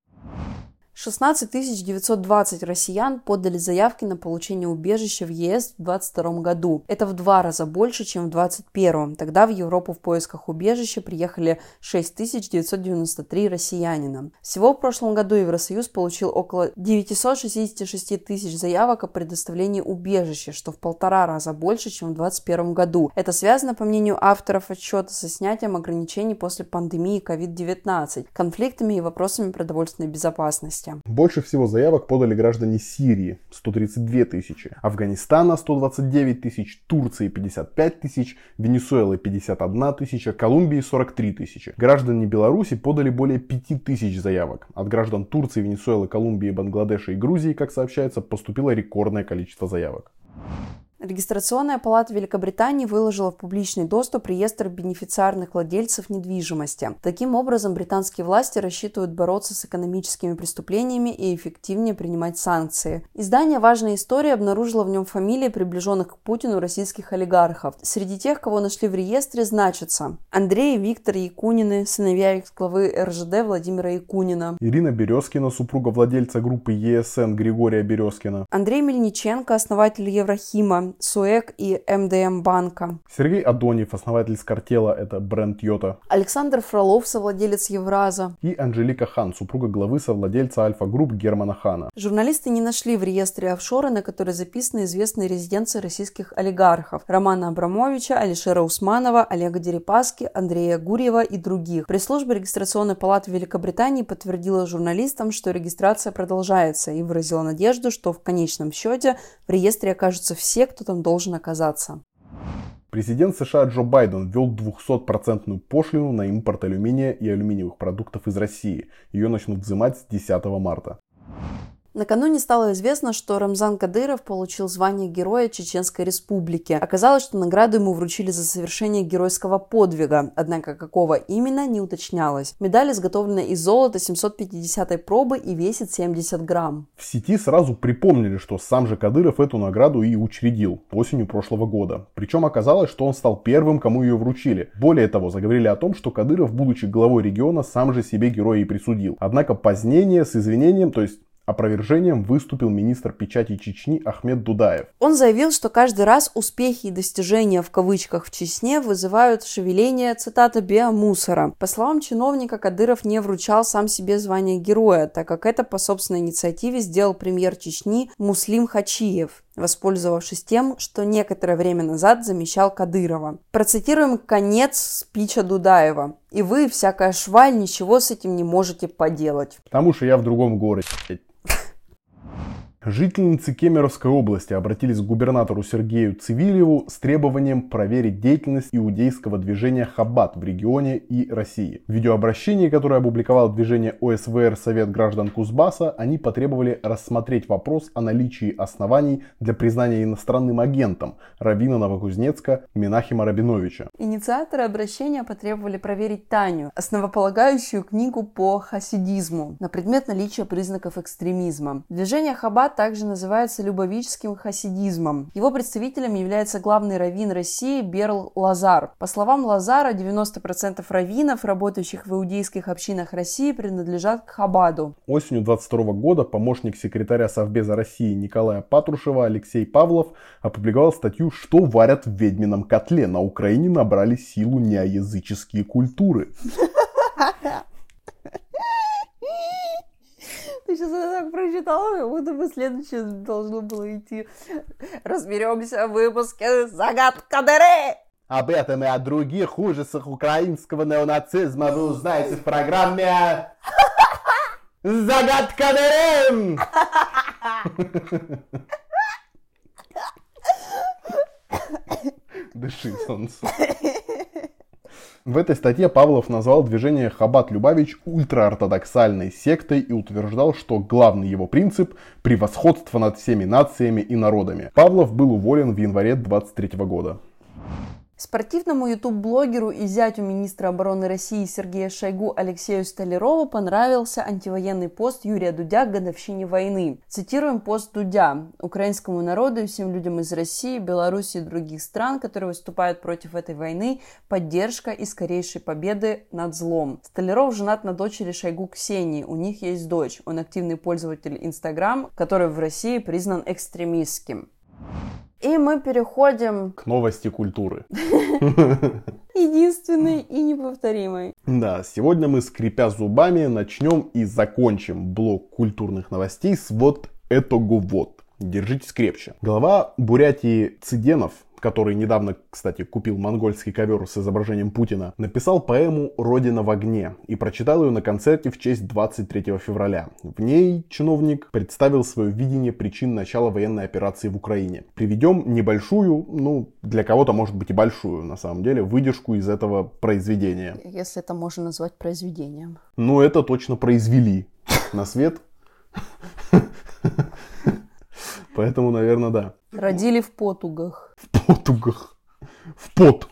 16 920 россиян подали заявки на получение убежища в ЕС в 2022 году. Это в два раза больше, чем в 2021. Тогда в Европу в поисках убежища приехали 6 993 россиянина. Всего в прошлом году Евросоюз получил около 966 тысяч заявок о предоставлении убежища, что в полтора раза больше, чем в 2021 году. Это связано, по мнению авторов отчета, со снятием ограничений после пандемии COVID-19, конфликтами и вопросами продовольственной безопасности области. Больше всего заявок подали граждане Сирии – 132 тысячи, Афганистана – 129 тысяч, Турции – 55 тысяч, Венесуэлы – 51 тысяча, Колумбии – 43 тысячи. Граждане Беларуси подали более 5 тысяч заявок. От граждан Турции, Венесуэлы, Колумбии, Бангладеша и Грузии, как сообщается, поступило рекордное количество заявок. Регистрационная палата Великобритании выложила в публичный доступ реестр бенефициарных владельцев недвижимости. Таким образом, британские власти рассчитывают бороться с экономическими преступлениями и эффективнее принимать санкции. Издание «Важная история» обнаружило в нем фамилии приближенных к Путину российских олигархов. Среди тех, кого нашли в реестре, значатся Андрей и Виктор Якунины, сыновья экс-главы РЖД Владимира Якунина. Ирина Березкина, супруга владельца группы ЕСН Григория Березкина. Андрей Мельниченко, основатель Еврохима, Кадырова, СУЭК и МДМ банка. Сергей Адонев, основатель Скартела, это бренд Йота. Александр Фролов, совладелец Евраза. И Анжелика Хан, супруга главы совладельца Альфа-групп Германа Хана. Журналисты не нашли в реестре офшора, на который записаны известные резиденции российских олигархов Романа Абрамовича, Алишера Усманова, Олега Дерипаски, Андрея Гурьева и других. Пресс-служба регистрационной палаты Великобритании подтвердила журналистам, что регистрация продолжается и выразила надежду, что в конечном счете в реестре окажутся все, кто там должен оказаться. Президент США Джо Байден ввел 200% пошлину на импорт алюминия и алюминиевых продуктов из России. Ее начнут взимать с 10 марта. Накануне стало известно, что Рамзан Кадыров получил звание Героя Чеченской Республики. Оказалось, что награду ему вручили за совершение геройского подвига, однако какого именно не уточнялось. Медаль изготовлена из золота 750 пробы и весит 70 грамм. В сети сразу припомнили, что сам же Кадыров эту награду и учредил осенью прошлого года. Причем оказалось, что он стал первым, кому ее вручили. Более того, заговорили о том, что Кадыров, будучи главой региона, сам же себе героя и присудил. Однако позднее с извинением, то есть Опровержением выступил министр печати Чечни Ахмед Дудаев. Он заявил, что каждый раз успехи и достижения в кавычках в Чечне вызывают шевеление, цитата, биомусора. По словам чиновника, Кадыров не вручал сам себе звание героя, так как это по собственной инициативе сделал премьер Чечни Муслим Хачиев воспользовавшись тем, что некоторое время назад замещал Кадырова. Процитируем конец спича Дудаева. И вы, всякая шваль, ничего с этим не можете поделать. Потому что я в другом городе. Жительницы Кемеровской области обратились к губернатору Сергею Цивилеву с требованием проверить деятельность иудейского движения Хаббат в регионе и России. В видеообращении, которое опубликовало движение ОСВР Совет граждан Кузбасса, они потребовали рассмотреть вопрос о наличии оснований для признания иностранным агентом Рабина Новокузнецка Минахима Рабиновича. Инициаторы обращения потребовали проверить Таню, основополагающую книгу по хасидизму, на предмет наличия признаков экстремизма. Движение Хаббат также называется любовическим хасидизмом. Его представителем является главный раввин России Берл Лазар. По словам Лазара, 90% раввинов, работающих в иудейских общинах России, принадлежат к Хабаду. Осенью 22 года помощник секретаря Совбеза России Николая Патрушева Алексей Павлов опубликовал статью «Что варят в ведьмином котле? На Украине набрали силу неоязыческие культуры». Сейчас это так прочитала, как будто бы следующее должно было идти. Разберемся в выпуске «Загадка дыры». Об этом и о других ужасах украинского неонацизма вы узнаете в программе «Загадка дыры». Дыши, солнце. В этой статье Павлов назвал движение Хабат Любавич ультраортодоксальной сектой и утверждал, что главный его принцип – превосходство над всеми нациями и народами. Павлов был уволен в январе 23 года. Спортивному ютуб-блогеру и зятю министра обороны России Сергея Шойгу Алексею Столярову понравился антивоенный пост Юрия Дудя к годовщине войны. Цитируем пост Дудя. «Украинскому народу и всем людям из России, Беларуси и других стран, которые выступают против этой войны, поддержка и скорейшей победы над злом». Столяров женат на дочери Шойгу Ксении. У них есть дочь. Он активный пользователь Инстаграм, который в России признан экстремистским. Мы переходим к новости культуры. Единственной и неповторимой. Да, сегодня мы, скрипя зубами, начнем и закончим блок культурных новостей с вот этого вот. Держитесь крепче. Глава Бурятии Циденов который недавно, кстати, купил монгольский ковер с изображением Путина, написал поэму «Родина в огне» и прочитал ее на концерте в честь 23 февраля. В ней чиновник представил свое видение причин начала военной операции в Украине. Приведем небольшую, ну, для кого-то может быть и большую, на самом деле, выдержку из этого произведения. Если это можно назвать произведением. Ну, это точно произвели на свет. Поэтому, наверное, да. Родили в потугах. В потугах. В пот.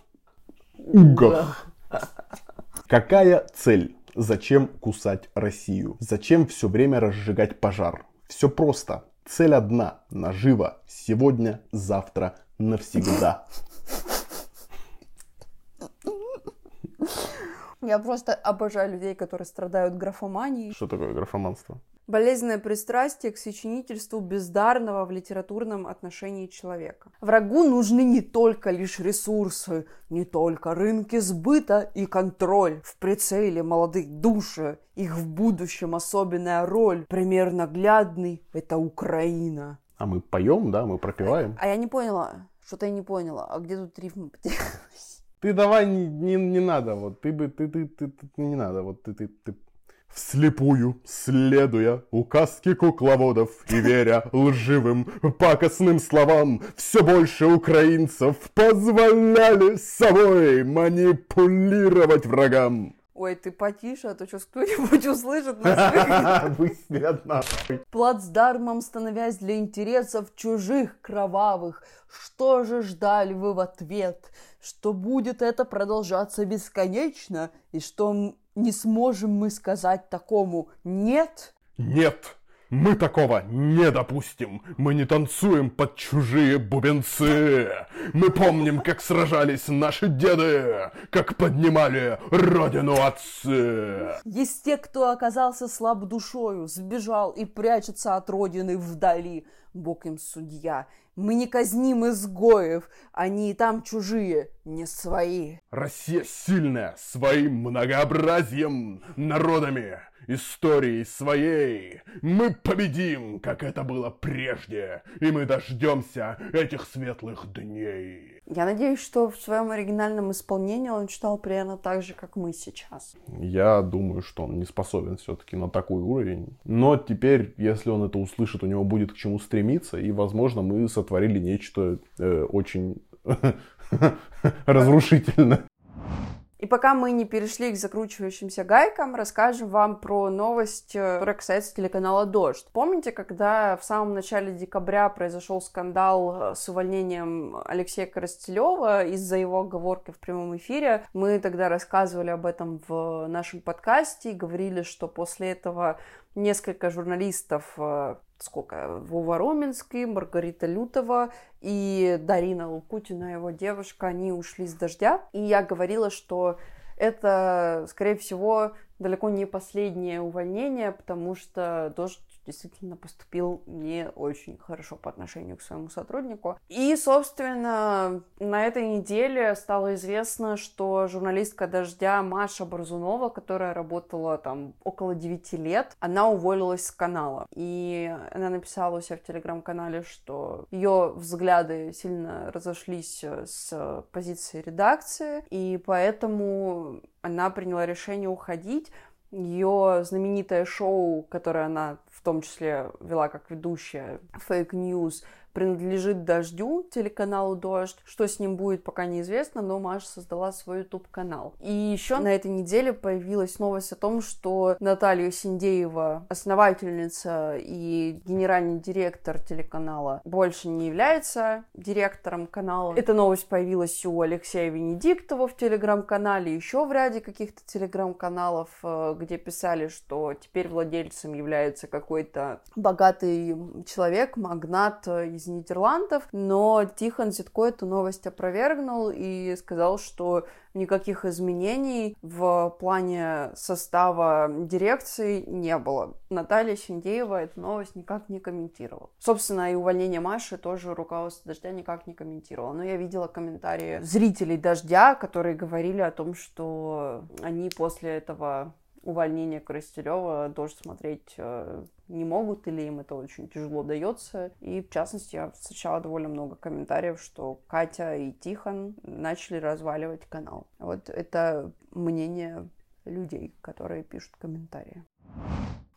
Угах. Какая цель? Зачем кусать Россию? Зачем все время разжигать пожар? Все просто. Цель одна. Наживо. Сегодня, завтра, навсегда. Я просто обожаю людей, которые страдают графоманией. Что такое графоманство? Болезненное пристрастие к сочинительству бездарного в литературном отношении человека. Врагу нужны не только лишь ресурсы, не только рынки сбыта и контроль. В прицеле молодых души, их в будущем особенная роль. Пример наглядный – это Украина. А мы поем, да, мы пропиваем. А я не поняла, что-то я не поняла. А где тут потерялась? Ты давай не, не, не надо, вот ты бы, ты, ты, ты, ты, не надо, вот ты, ты, ты Вслепую, следуя указке кукловодов и веря лживым, пакостным словам, все больше украинцев позволяли собой манипулировать врагам. Ой, ты потише, а то сейчас кто-нибудь услышит нас. Выстрелят нахуй. Плацдармом становясь для интересов чужих кровавых, что же ждали вы в ответ? Что будет это продолжаться бесконечно? И что не сможем мы сказать такому «нет»? Нет, мы такого не допустим. Мы не танцуем под чужие бубенцы. Мы помним, как сражались наши деды, как поднимали родину отцы. Есть те, кто оказался слаб душою, сбежал и прячется от родины вдали. Бог им судья. Мы не казним изгоев, они и там чужие, не свои. Россия сильная своим многообразием, народами, историей своей. Мы победим, как это было прежде, и мы дождемся этих светлых дней. Я надеюсь, что в своем оригинальном исполнении он читал примерно так же, как мы сейчас. Я думаю, что он не способен все-таки на такой уровень. Но теперь, если он это услышит, у него будет к чему стремиться, и, возможно, мы сотворили нечто э, очень разрушительное. И пока мы не перешли к закручивающимся гайкам, расскажем вам про новость, э, которая касается телеканала «Дождь». Помните, когда в самом начале декабря произошел скандал э, с увольнением Алексея Коростелева из-за его оговорки в прямом эфире? Мы тогда рассказывали об этом в нашем подкасте и говорили, что после этого несколько журналистов э, сколько, Вова Роменский, Маргарита Лютова и Дарина Лукутина, его девушка, они ушли с дождя. И я говорила, что это, скорее всего, далеко не последнее увольнение, потому что дождь действительно поступил не очень хорошо по отношению к своему сотруднику. И, собственно, на этой неделе стало известно, что журналистка «Дождя» Маша Борзунова, которая работала там около 9 лет, она уволилась с канала. И она написала у себя в телеграм-канале, что ее взгляды сильно разошлись с позиции редакции, и поэтому она приняла решение уходить. Ее знаменитое шоу, которое она в том числе вела как ведущая фейк News, принадлежит Дождю, телеканалу Дождь. Что с ним будет, пока неизвестно, но Маша создала свой YouTube-канал. И еще на этой неделе появилась новость о том, что Наталья Синдеева, основательница и генеральный директор телеканала, больше не является директором канала. Эта новость появилась у Алексея Венедиктова в телеграм-канале, еще в ряде каких-то телеграм-каналов, э, где писали, что теперь владельцем является какой-то богатый человек, магнат из Нидерландов, но Тихон Зитко эту новость опровергнул и сказал, что никаких изменений в плане состава дирекции не было. Наталья Синдеева эту новость никак не комментировала. Собственно, и увольнение Маши тоже руководство «Дождя» никак не комментировало. Но я видела комментарии зрителей «Дождя», которые говорили о том, что они после этого увольнения Коростелева дождь смотреть э, не могут или им это очень тяжело дается. И, в частности, я встречала довольно много комментариев, что Катя и Тихон начали разваливать канал. Вот это мнение людей, которые пишут комментарии.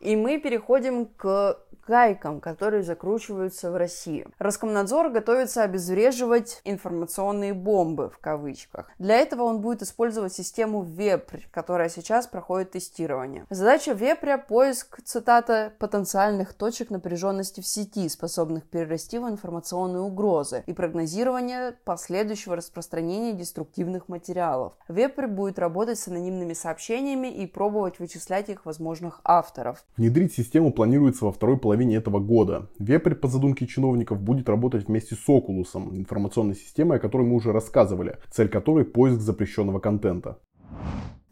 И мы переходим к гайкам, которые закручиваются в России. Роскомнадзор готовится обезвреживать информационные бомбы, в кавычках. Для этого он будет использовать систему Вепрь, которая сейчас проходит тестирование. Задача Вепря – поиск, цитата, потенциальных точек напряженности в сети, способных перерасти в информационные угрозы, и прогнозирование последующего распространения деструктивных материалов. Вепрь будет работать с анонимными сообщениями и пробовать вычислять их возможных авторов. Внедрить систему планируется во второй половине этого года. Вепрь, по задумке чиновников, будет работать вместе с Окулусом, информационной системой, о которой мы уже рассказывали, цель которой – поиск запрещенного контента.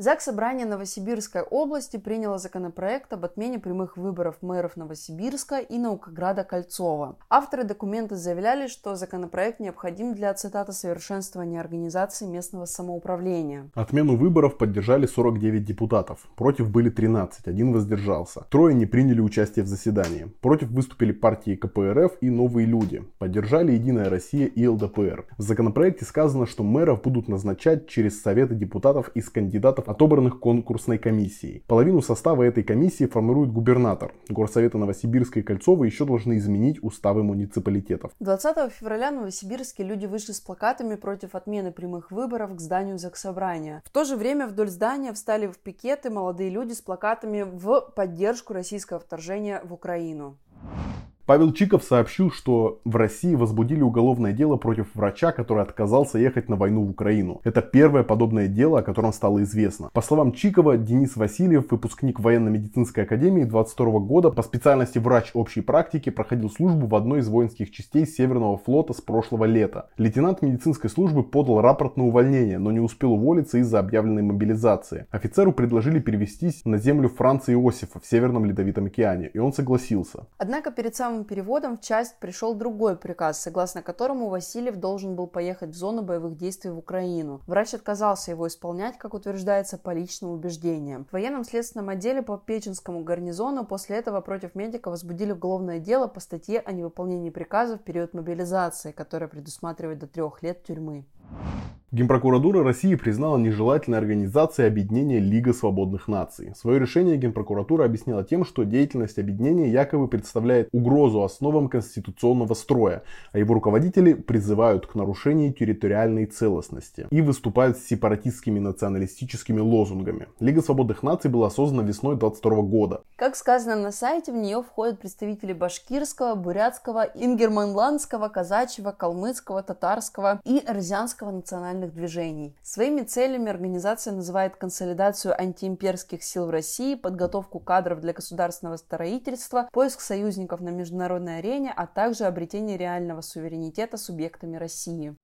ЗАГС Собрание Новосибирской области приняло законопроект об отмене прямых выборов мэров Новосибирска и Наукограда Кольцова. Авторы документа заявляли, что законопроект необходим для, цитата, совершенствования организации местного самоуправления. Отмену выборов поддержали 49 депутатов. Против были 13, один воздержался. Трое не приняли участие в заседании. Против выступили партии КПРФ и Новые люди. Поддержали Единая Россия и ЛДПР. В законопроекте сказано, что мэров будут назначать через советы депутатов из кандидатов отобранных конкурсной комиссией. Половину состава этой комиссии формирует губернатор. Горсоветы Новосибирска и Кольцова еще должны изменить уставы муниципалитетов. 20 февраля в Новосибирске люди вышли с плакатами против отмены прямых выборов к зданию Заксобрания. В то же время вдоль здания встали в пикеты молодые люди с плакатами в поддержку российского вторжения в Украину. Павел Чиков сообщил, что в России возбудили уголовное дело против врача, который отказался ехать на войну в Украину. Это первое подобное дело, о котором стало известно. По словам Чикова, Денис Васильев, выпускник военно-медицинской академии 22 года, по специальности врач общей практики, проходил службу в одной из воинских частей Северного флота с прошлого лета. Лейтенант медицинской службы подал рапорт на увольнение, но не успел уволиться из-за объявленной мобилизации. Офицеру предложили перевестись на землю Франца Иосифа в Северном Ледовитом океане, и он согласился. Однако перед самым новым переводом в часть пришел другой приказ, согласно которому Васильев должен был поехать в зону боевых действий в Украину. Врач отказался его исполнять, как утверждается, по личным убеждениям. В военном следственном отделе по Печенскому гарнизону после этого против медика возбудили уголовное дело по статье о невыполнении приказа в период мобилизации, которая предусматривает до трех лет тюрьмы. Генпрокуратура России признала нежелательной организацией объединения Лига свободных наций. Свое решение Генпрокуратура объяснила тем, что деятельность объединения якобы представляет угрозу основам конституционного строя, а его руководители призывают к нарушению территориальной целостности и выступают с сепаратистскими националистическими лозунгами. Лига свободных наций была создана весной 22 года. Как сказано на сайте, в нее входят представители башкирского, бурятского, ингерманландского, казачьего, калмыцкого, татарского и рязанского национального национальных движений. Своими целями организация называет консолидацию антиимперских сил в России, подготовку кадров для государственного строительства, поиск союзников на международной арене, а также обретение реального суверенитета субъектами России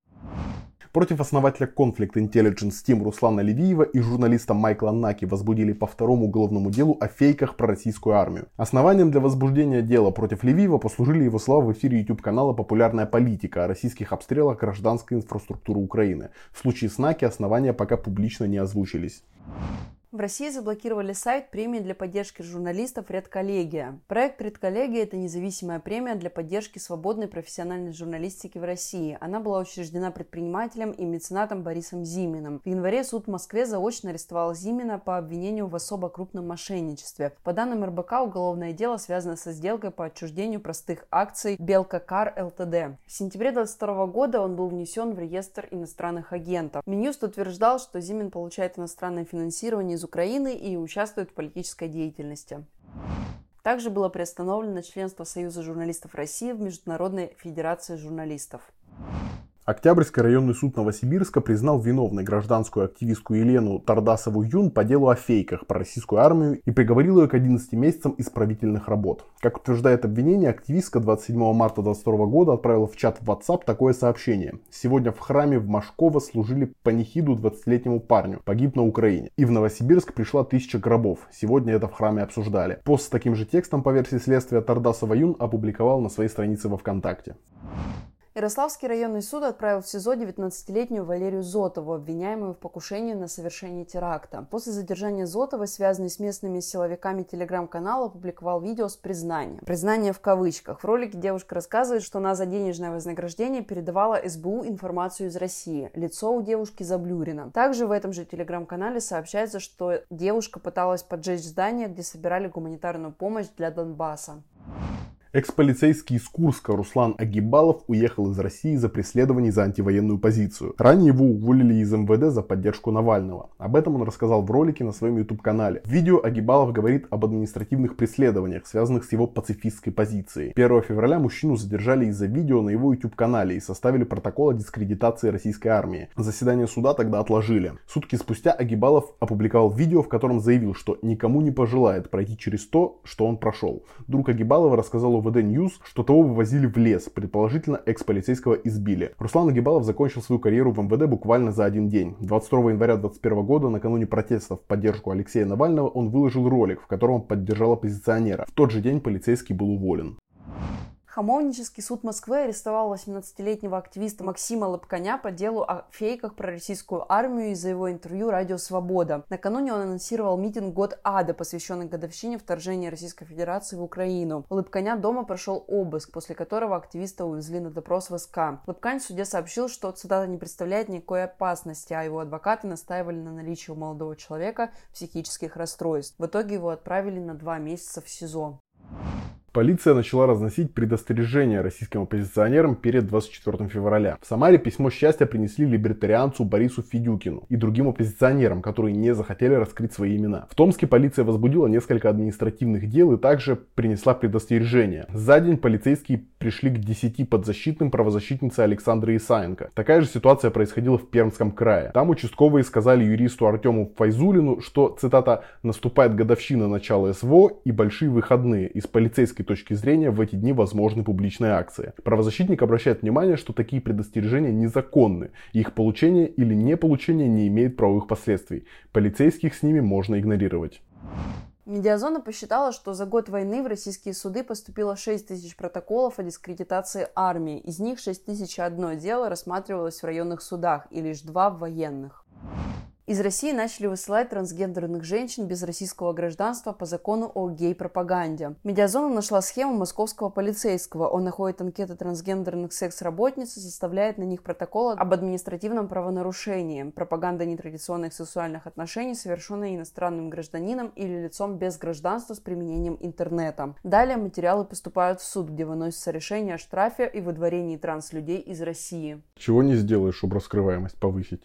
против основателя Conflict Intelligence Team Руслана Левиева и журналиста Майкла Наки возбудили по второму уголовному делу о фейках про российскую армию. Основанием для возбуждения дела против Левиева послужили его слова в эфире YouTube канала «Популярная политика» о российских обстрелах гражданской инфраструктуры Украины. В случае с Наки основания пока публично не озвучились. В России заблокировали сайт премии для поддержки журналистов «Редколлегия». Проект «Редколлегия» – это независимая премия для поддержки свободной профессиональной журналистики в России. Она была учреждена предпринимателем и меценатом Борисом Зиминым. В январе суд в Москве заочно арестовал Зимина по обвинению в особо крупном мошенничестве. По данным РБК, уголовное дело связано со сделкой по отчуждению простых акций «Белка Кар ЛТД». В сентябре 2022 года он был внесен в реестр иностранных агентов. Минюст утверждал, что Зимин получает иностранное финансирование из Украины и участвует в политической деятельности. Также было приостановлено членство Союза журналистов России в Международной Федерации журналистов. Октябрьский районный суд Новосибирска признал виновной гражданскую активистку Елену Тардасову-Юн по делу о фейках про российскую армию и приговорил ее к 11 месяцам исправительных работ. Как утверждает обвинение, активистка 27 марта 2022 года отправила в чат WhatsApp такое сообщение. Сегодня в храме в Машково служили панихиду 20-летнему парню, погиб на Украине. И в Новосибирск пришла тысяча гробов. Сегодня это в храме обсуждали. Пост с таким же текстом по версии следствия Тардасова-Юн опубликовал на своей странице во Вконтакте. Ярославский районный суд отправил в СИЗО 19-летнюю Валерию Зотову, обвиняемую в покушении на совершение теракта. После задержания Зотовой, связанный с местными силовиками телеграм-канала, опубликовал видео с признанием. Признание в кавычках. В ролике девушка рассказывает, что она за денежное вознаграждение передавала СБУ информацию из России. Лицо у девушки заблюрено. Также в этом же телеграм-канале сообщается, что девушка пыталась поджечь здание, где собирали гуманитарную помощь для Донбасса. Экс-полицейский из Курска Руслан Агибалов уехал из России за преследование за антивоенную позицию. Ранее его уволили из МВД за поддержку Навального. Об этом он рассказал в ролике на своем YouTube-канале. В видео Агибалов говорит об административных преследованиях, связанных с его пацифистской позицией. 1 февраля мужчину задержали из-за видео на его YouTube-канале и составили протокол о дискредитации российской армии. Заседание суда тогда отложили. Сутки спустя Агибалов опубликовал видео, в котором заявил, что никому не пожелает пройти через то, что он прошел. Друг Агибалова рассказал ОВД-News, что того вывозили в лес, предположительно экс-полицейского избили. Руслан Агибалов закончил свою карьеру в МВД буквально за один день. 22 января 2021 года, накануне протестов в поддержку Алексея Навального, он выложил ролик, в котором поддержал оппозиционера. В тот же день полицейский был уволен. Хамовнический суд Москвы арестовал 18-летнего активиста Максима Лапконя по делу о фейках про российскую армию из-за его интервью «Радио Свобода». Накануне он анонсировал митинг «Год ада», посвященный годовщине вторжения Российской Федерации в Украину. У Лапконя дома прошел обыск, после которого активиста увезли на допрос в СК. Лапкань в суде сообщил, что, цитата, не представляет никакой опасности, а его адвокаты настаивали на наличии у молодого человека психических расстройств. В итоге его отправили на два месяца в СИЗО. Полиция начала разносить предостережения российским оппозиционерам перед 24 февраля. В Самаре письмо счастья принесли либертарианцу Борису Федюкину и другим оппозиционерам, которые не захотели раскрыть свои имена. В Томске полиция возбудила несколько административных дел и также принесла предостережения. За день полицейские пришли к 10 подзащитным правозащитницы Александры Исаенко. Такая же ситуация происходила в Пермском крае. Там участковые сказали юристу Артему Файзулину, что, цитата, «наступает годовщина начала СВО и большие выходные. Из полицейской точки зрения в эти дни возможны публичные акции. Правозащитник обращает внимание, что такие предостережения незаконны, их получение или не получение не имеет правовых последствий. Полицейских с ними можно игнорировать. Медиазона посчитала, что за год войны в российские суды поступило 6 тысяч протоколов о дискредитации армии. Из них 6 тысяч одно дело рассматривалось в районных судах и лишь два в военных. Из России начали высылать трансгендерных женщин без российского гражданства по закону о гей-пропаганде. Медиазона нашла схему московского полицейского. Он находит анкеты трансгендерных секс-работниц и составляет на них протокол об административном правонарушении. Пропаганда нетрадиционных сексуальных отношений, совершенная иностранным гражданином или лицом без гражданства с применением интернета. Далее материалы поступают в суд, где выносится решение о штрафе и выдворении транслюдей из России. Чего не сделаешь, чтобы раскрываемость повысить?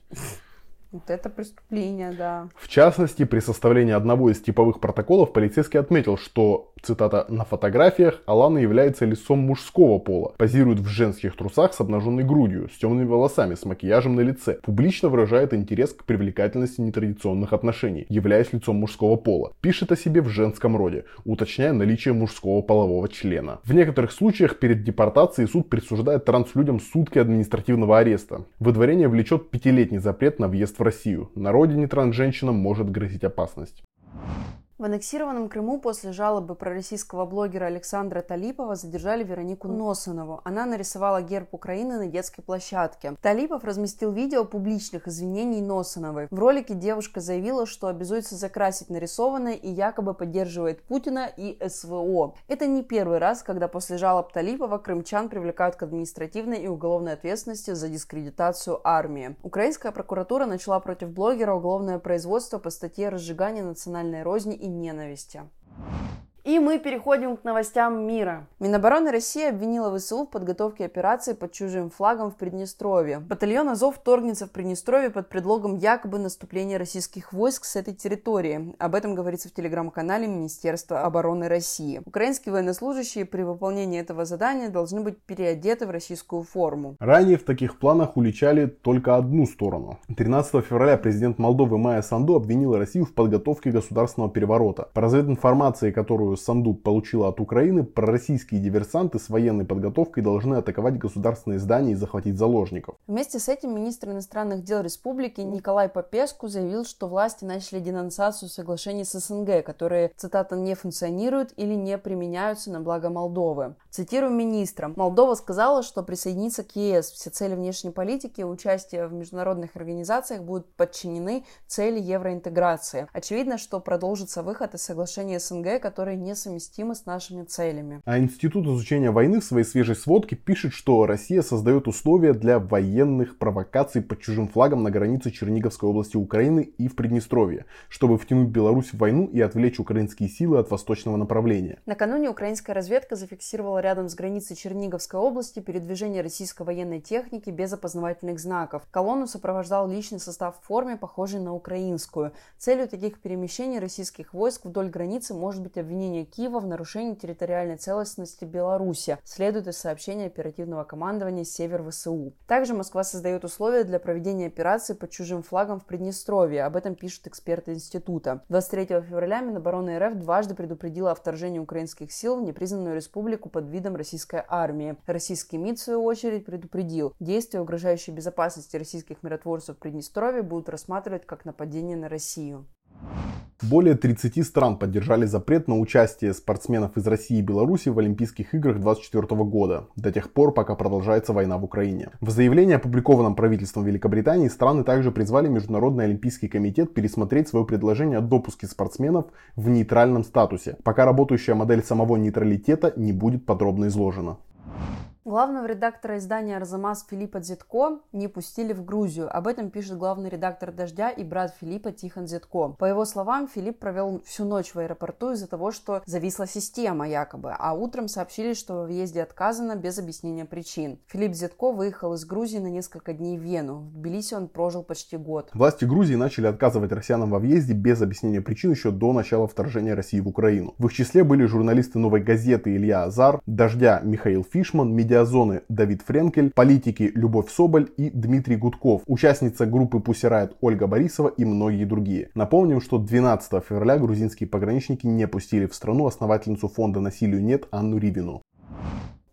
Вот это преступление, да. В частности, при составлении одного из типовых протоколов полицейский отметил, что, цитата, «на фотографиях Алана является лицом мужского пола, позирует в женских трусах с обнаженной грудью, с темными волосами, с макияжем на лице, публично выражает интерес к привлекательности нетрадиционных отношений, являясь лицом мужского пола, пишет о себе в женском роде, уточняя наличие мужского полового члена. В некоторых случаях перед депортацией суд присуждает транслюдям сутки административного ареста. Выдворение влечет пятилетний запрет на въезд в Россию. На родине трансженщинам может грозить опасность. В аннексированном Крыму после жалобы пророссийского блогера Александра Талипова задержали Веронику Носонову. Она нарисовала герб Украины на детской площадке. Талипов разместил видео публичных извинений Носоновой. В ролике девушка заявила, что обязуется закрасить нарисованное и якобы поддерживает Путина и СВО. Это не первый раз, когда после жалоб Талипова крымчан привлекают к административной и уголовной ответственности за дискредитацию армии. Украинская прокуратура начала против блогера уголовное производство по статье разжигания национальной розни и ненависти. И мы переходим к новостям мира. Минобороны России обвинила ВСУ в подготовке операции под чужим флагом в Приднестровье. Батальон Азов вторгнется в Приднестровье под предлогом якобы наступления российских войск с этой территории. Об этом говорится в телеграм-канале Министерства обороны России. Украинские военнослужащие при выполнении этого задания должны быть переодеты в российскую форму. Ранее в таких планах уличали только одну сторону. 13 февраля президент Молдовы Майя Санду обвинила Россию в подготовке государственного переворота. По развединформации, которую Санду получила от Украины, пророссийские диверсанты с военной подготовкой должны атаковать государственные здания и захватить заложников. Вместе с этим министр иностранных дел республики Николай Попеску заявил, что власти начали денонсацию соглашений с СНГ, которые, цитата, не функционируют или не применяются на благо Молдовы. Цитирую министра. Молдова сказала, что присоединиться к ЕС. Все цели внешней политики и участие в международных организациях будут подчинены цели евроинтеграции. Очевидно, что продолжится выход из соглашения СНГ, которые несовместимы с нашими целями. А Институт изучения войны в своей свежей сводке пишет, что Россия создает условия для военных провокаций под чужим флагом на границе Черниговской области Украины и в Приднестровье, чтобы втянуть Беларусь в войну и отвлечь украинские силы от восточного направления. Накануне украинская разведка зафиксировала рядом с границей Черниговской области передвижение российской военной техники без опознавательных знаков. Колонну сопровождал личный состав в форме, похожей на украинскую. Целью таких перемещений российских войск вдоль границы может быть обвинение обвинения Киева в нарушении территориальной целостности Беларуси, следует из сообщения оперативного командования «Север ВСУ». Также Москва создает условия для проведения операции под чужим флагом в Приднестровье. Об этом пишут эксперты института. 23 февраля Минобороны РФ дважды предупредила о вторжении украинских сил в непризнанную республику под видом российской армии. Российский МИД, в свою очередь, предупредил, действия, угрожающие безопасности российских миротворцев в Приднестровье, будут рассматривать как нападение на Россию. Более 30 стран поддержали запрет на участие спортсменов из России и Беларуси в Олимпийских играх 2024 года, до тех пор, пока продолжается война в Украине. В заявлении, опубликованном правительством Великобритании, страны также призвали Международный Олимпийский комитет пересмотреть свое предложение о допуске спортсменов в нейтральном статусе, пока работающая модель самого нейтралитета не будет подробно изложена. Главного редактора издания «Арзамас» Филиппа Дзетко не пустили в Грузию. Об этом пишет главный редактор «Дождя» и брат Филиппа Тихон Дзетко. По его словам, Филипп провел всю ночь в аэропорту из-за того, что зависла система якобы, а утром сообщили, что во въезде отказано без объяснения причин. Филипп Дзетко выехал из Грузии на несколько дней в Вену. В Тбилиси он прожил почти год. Власти Грузии начали отказывать россиянам во въезде без объяснения причин еще до начала вторжения России в Украину. В их числе были журналисты «Новой газеты» Илья Азар, «Дождя» Михаил Фишман, медиазоны Давид Френкель, политики Любовь Соболь и Дмитрий Гудков, участница группы Пусирает Ольга Борисова и многие другие. Напомним, что 12 февраля грузинские пограничники не пустили в страну основательницу фонда «Насилию нет» Анну Ривину.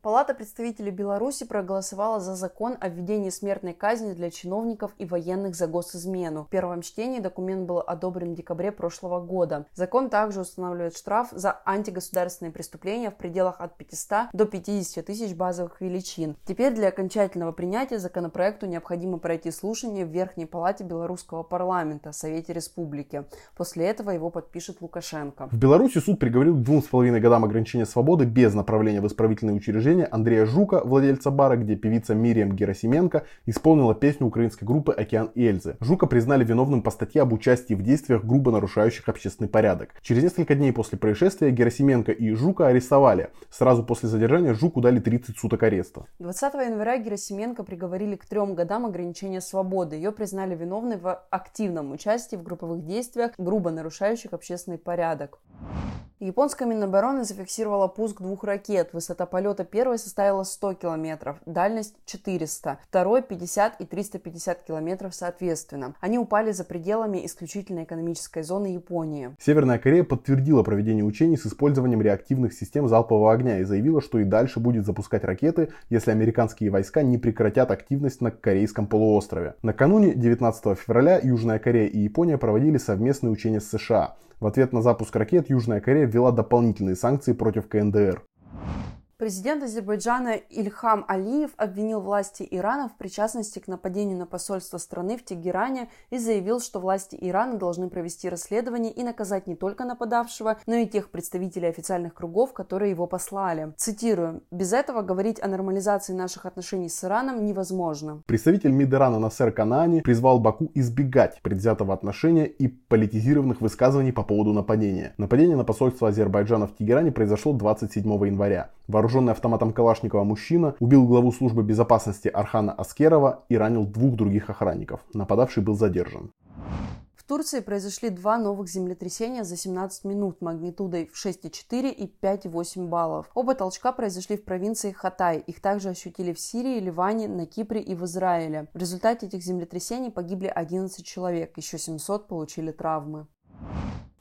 Палата представителей Беларуси проголосовала за закон о введении смертной казни для чиновников и военных за госизмену. В первом чтении документ был одобрен в декабре прошлого года. Закон также устанавливает штраф за антигосударственные преступления в пределах от 500 до 50 тысяч базовых величин. Теперь для окончательного принятия законопроекту необходимо пройти слушание в Верхней Палате Белорусского парламента, Совете Республики. После этого его подпишет Лукашенко. В Беларуси суд приговорил к двум с половиной годам ограничения свободы без направления в исправительные учреждения Андрея Жука, владельца бара, где певица Мирием Герасименко исполнила песню украинской группы «Океан Эльзы». Жука признали виновным по статье об участии в действиях, грубо нарушающих общественный порядок. Через несколько дней после происшествия Герасименко и Жука арестовали. Сразу после задержания Жуку дали 30 суток ареста. 20 января Герасименко приговорили к трем годам ограничения свободы. Ее признали виновной в активном участии в групповых действиях, грубо нарушающих общественный порядок. Японская Минобороны зафиксировала пуск двух ракет. Высота полета первой составила 100 километров, дальность 400, второй 50 и 350 километров соответственно. Они упали за пределами исключительной экономической зоны Японии. Северная Корея подтвердила проведение учений с использованием реактивных систем залпового огня и заявила, что и дальше будет запускать ракеты, если американские войска не прекратят активность на Корейском полуострове. Накануне 19 февраля Южная Корея и Япония проводили совместные учения с США. В ответ на запуск ракет Южная Корея ввела дополнительные санкции против КНДР. Президент Азербайджана Ильхам Алиев обвинил власти Ирана в причастности к нападению на посольство страны в Тегеране и заявил, что власти Ирана должны провести расследование и наказать не только нападавшего, но и тех представителей официальных кругов, которые его послали. Цитирую. «Без этого говорить о нормализации наших отношений с Ираном невозможно». Представитель МИД Ирана Насер Канаани призвал Баку избегать предвзятого отношения и политизированных высказываний по поводу нападения. Нападение на посольство Азербайджана в Тегеране произошло 27 января вооруженный автоматом Калашникова мужчина убил главу службы безопасности Архана Аскерова и ранил двух других охранников. Нападавший был задержан. В Турции произошли два новых землетрясения за 17 минут магнитудой в 6,4 и 5,8 баллов. Оба толчка произошли в провинции Хатай. Их также ощутили в Сирии, Ливане, на Кипре и в Израиле. В результате этих землетрясений погибли 11 человек, еще 700 получили травмы.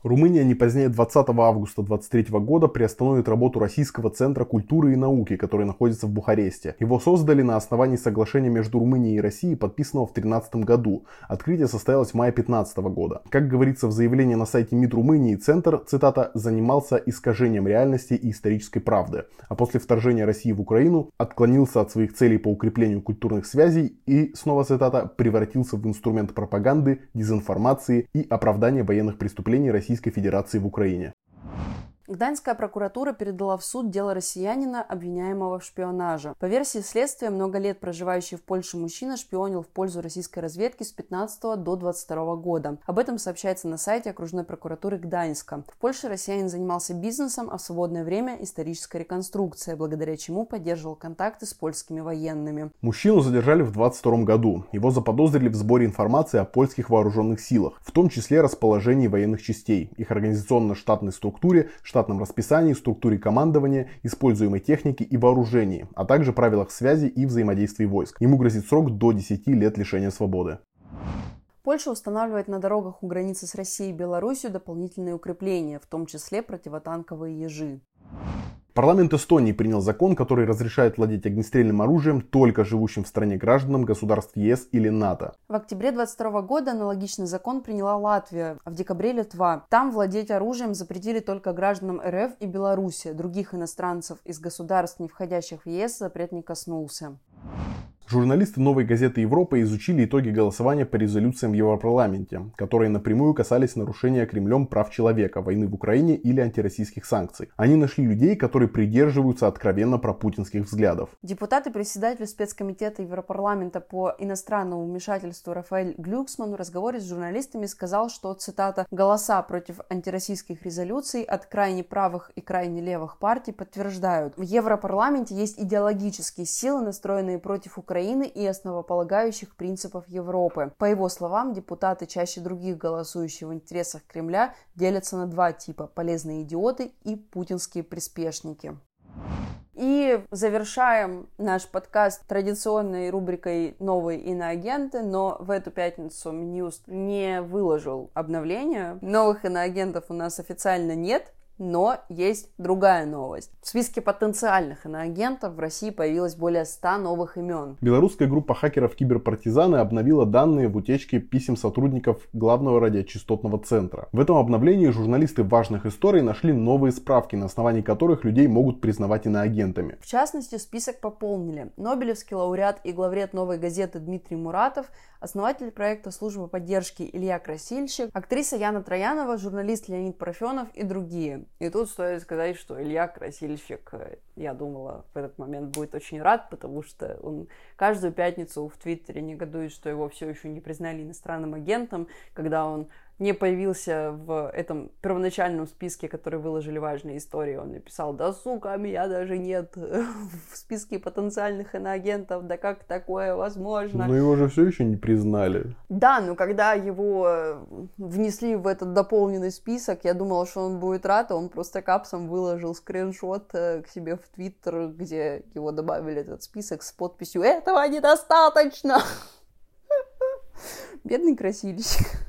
Румыния не позднее 20 августа 2023 года приостановит работу Российского центра культуры и науки, который находится в Бухаресте. Его создали на основании соглашения между Румынией и Россией, подписанного в 2013 году. Открытие состоялось в мае 2015 года. Как говорится в заявлении на сайте МИД Румынии, центр, цитата, занимался искажением реальности и исторической правды, а после вторжения России в Украину отклонился от своих целей по укреплению культурных связей и, снова цитата, превратился в инструмент пропаганды, дезинформации и оправдания военных преступлений России Российской Федерации в Украине. Гданьская прокуратура передала в суд дело россиянина, обвиняемого в шпионаже. По версии следствия, много лет проживающий в Польше мужчина шпионил в пользу российской разведки с 15 до 22 года. Об этом сообщается на сайте окружной прокуратуры Гданьска. В Польше россиянин занимался бизнесом, а в свободное время исторической реконструкцией, благодаря чему поддерживал контакты с польскими военными. Мужчину задержали в 22 году. Его заподозрили в сборе информации о польских вооруженных силах, в том числе расположении военных частей, их организационно-штатной структуре, штатном расписании, структуре командования, используемой технике и вооружении, а также правилах связи и взаимодействия войск. Ему грозит срок до 10 лет лишения свободы. Польша устанавливает на дорогах у границы с Россией и Беларусью дополнительные укрепления, в том числе противотанковые ежи. Парламент Эстонии принял закон, который разрешает владеть огнестрельным оружием только живущим в стране гражданам государств ЕС или НАТО. В октябре 2022 года аналогичный закон приняла Латвия, а в декабре Литва. Там владеть оружием запретили только гражданам РФ и Беларуси. Других иностранцев из государств, не входящих в ЕС, запрет не коснулся. Журналисты «Новой газеты Европы» изучили итоги голосования по резолюциям в Европарламенте, которые напрямую касались нарушения Кремлем прав человека, войны в Украине или антироссийских санкций. Они нашли людей, которые придерживаются откровенно пропутинских взглядов. Депутат и председатель спецкомитета Европарламента по иностранному вмешательству Рафаэль Глюксман в разговоре с журналистами сказал, что, цитата, «голоса против антироссийских резолюций от крайне правых и крайне левых партий подтверждают, в Европарламенте есть идеологические силы, настроенные против Украины и основополагающих принципов Европы. По его словам, депутаты чаще других голосующих в интересах Кремля делятся на два типа – полезные идиоты и путинские приспешники. И завершаем наш подкаст традиционной рубрикой «Новые иноагенты», но в эту пятницу Минюст не выложил обновления. Новых иноагентов у нас официально нет, но есть другая новость. В списке потенциальных иноагентов в России появилось более 100 новых имен. Белорусская группа хакеров Киберпартизаны обновила данные в утечке писем сотрудников главного радиочастотного центра. В этом обновлении журналисты важных историй нашли новые справки, на основании которых людей могут признавать иноагентами. В частности, список пополнили Нобелевский лауреат и главред «Новой газеты» Дмитрий Муратов, основатель проекта службы поддержки Илья Красильщик, актриса Яна Троянова, журналист Леонид Парафенов и другие. И тут стоит сказать, что Илья Красильщик, э, я думала, в этот момент будет очень рад, потому что он каждую пятницу в Твиттере негодует, что его все еще не признали иностранным агентом, когда он не появился в этом первоначальном списке, который выложили важные истории. Он написал, да сука, меня даже нет в списке потенциальных иноагентов, да как такое возможно? Но его же все еще не признали. Да, но когда его э, внесли в этот дополненный список, я думала, что он будет рад, а он просто капсом выложил скриншот э, к себе в Твиттер, где его добавили этот список с подписью «Этого недостаточно!» Бедный красильщик.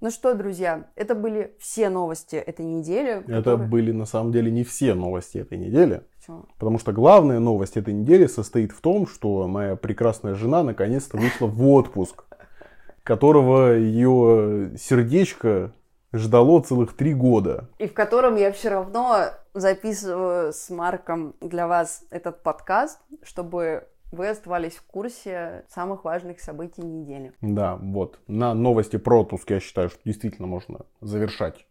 Ну что, друзья, это были все новости этой недели. Это которые... были на самом деле не все новости этой недели. Почему? Потому что главная новость этой недели состоит в том, что моя прекрасная жена наконец-то вышла в отпуск, которого ее сердечко ждало целых три года. И в котором я все равно записываю с Марком для вас этот подкаст, чтобы вы оставались в курсе самых важных событий недели. Да, вот. На новости про отпуск я считаю, что действительно можно завершать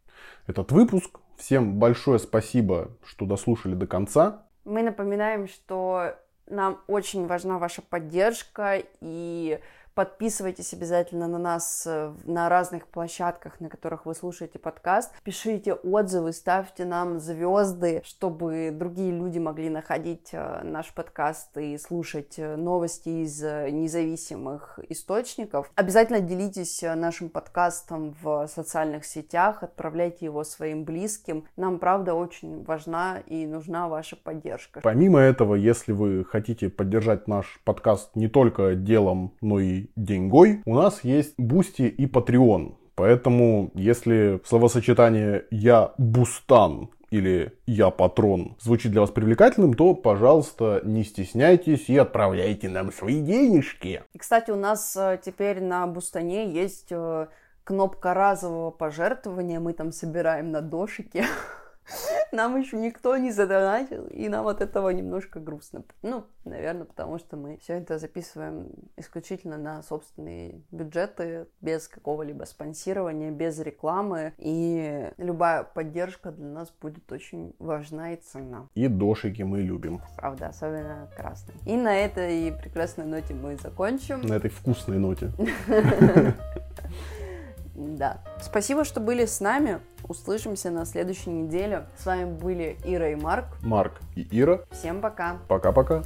этот выпуск. Всем большое спасибо, что дослушали до конца. Мы напоминаем, что нам очень важна ваша поддержка и Подписывайтесь обязательно на нас э, на разных площадках, на которых вы слушаете подкаст. Пишите отзывы, ставьте нам звезды, чтобы другие люди могли находить э, наш подкаст и слушать э, новости из независимых источников. Обязательно делитесь нашим подкастом в социальных сетях, отправляйте его своим близким. Нам, правда, очень важна и нужна ваша поддержка. Помимо этого, если вы хотите поддержать наш подкаст не только делом, но и деньгой, у нас есть Бусти и Patreon. Поэтому, если словосочетание «я бустан» или «я патрон» звучит для вас привлекательным, то, пожалуйста, не стесняйтесь и отправляйте нам свои денежки. И, кстати, у нас э, теперь на Бустане есть э, кнопка разового пожертвования. Мы там собираем на дошике. нам еще никто не задонатил, и нам от этого немножко грустно. Ну, наверное, потому что мы все это записываем исключительно на собственные бюджеты, без какого-либо спонсирования, без рекламы, и любая поддержка для нас будет очень важна и ценна. И дошики мы любим. Правда, особенно красный. И на этой прекрасной ноте мы закончим. На этой вкусной ноте. Да. Спасибо, что были с нами. Услышимся на следующей неделе. С вами были Ира и Марк. Марк и Ира. Всем пока. Пока-пока.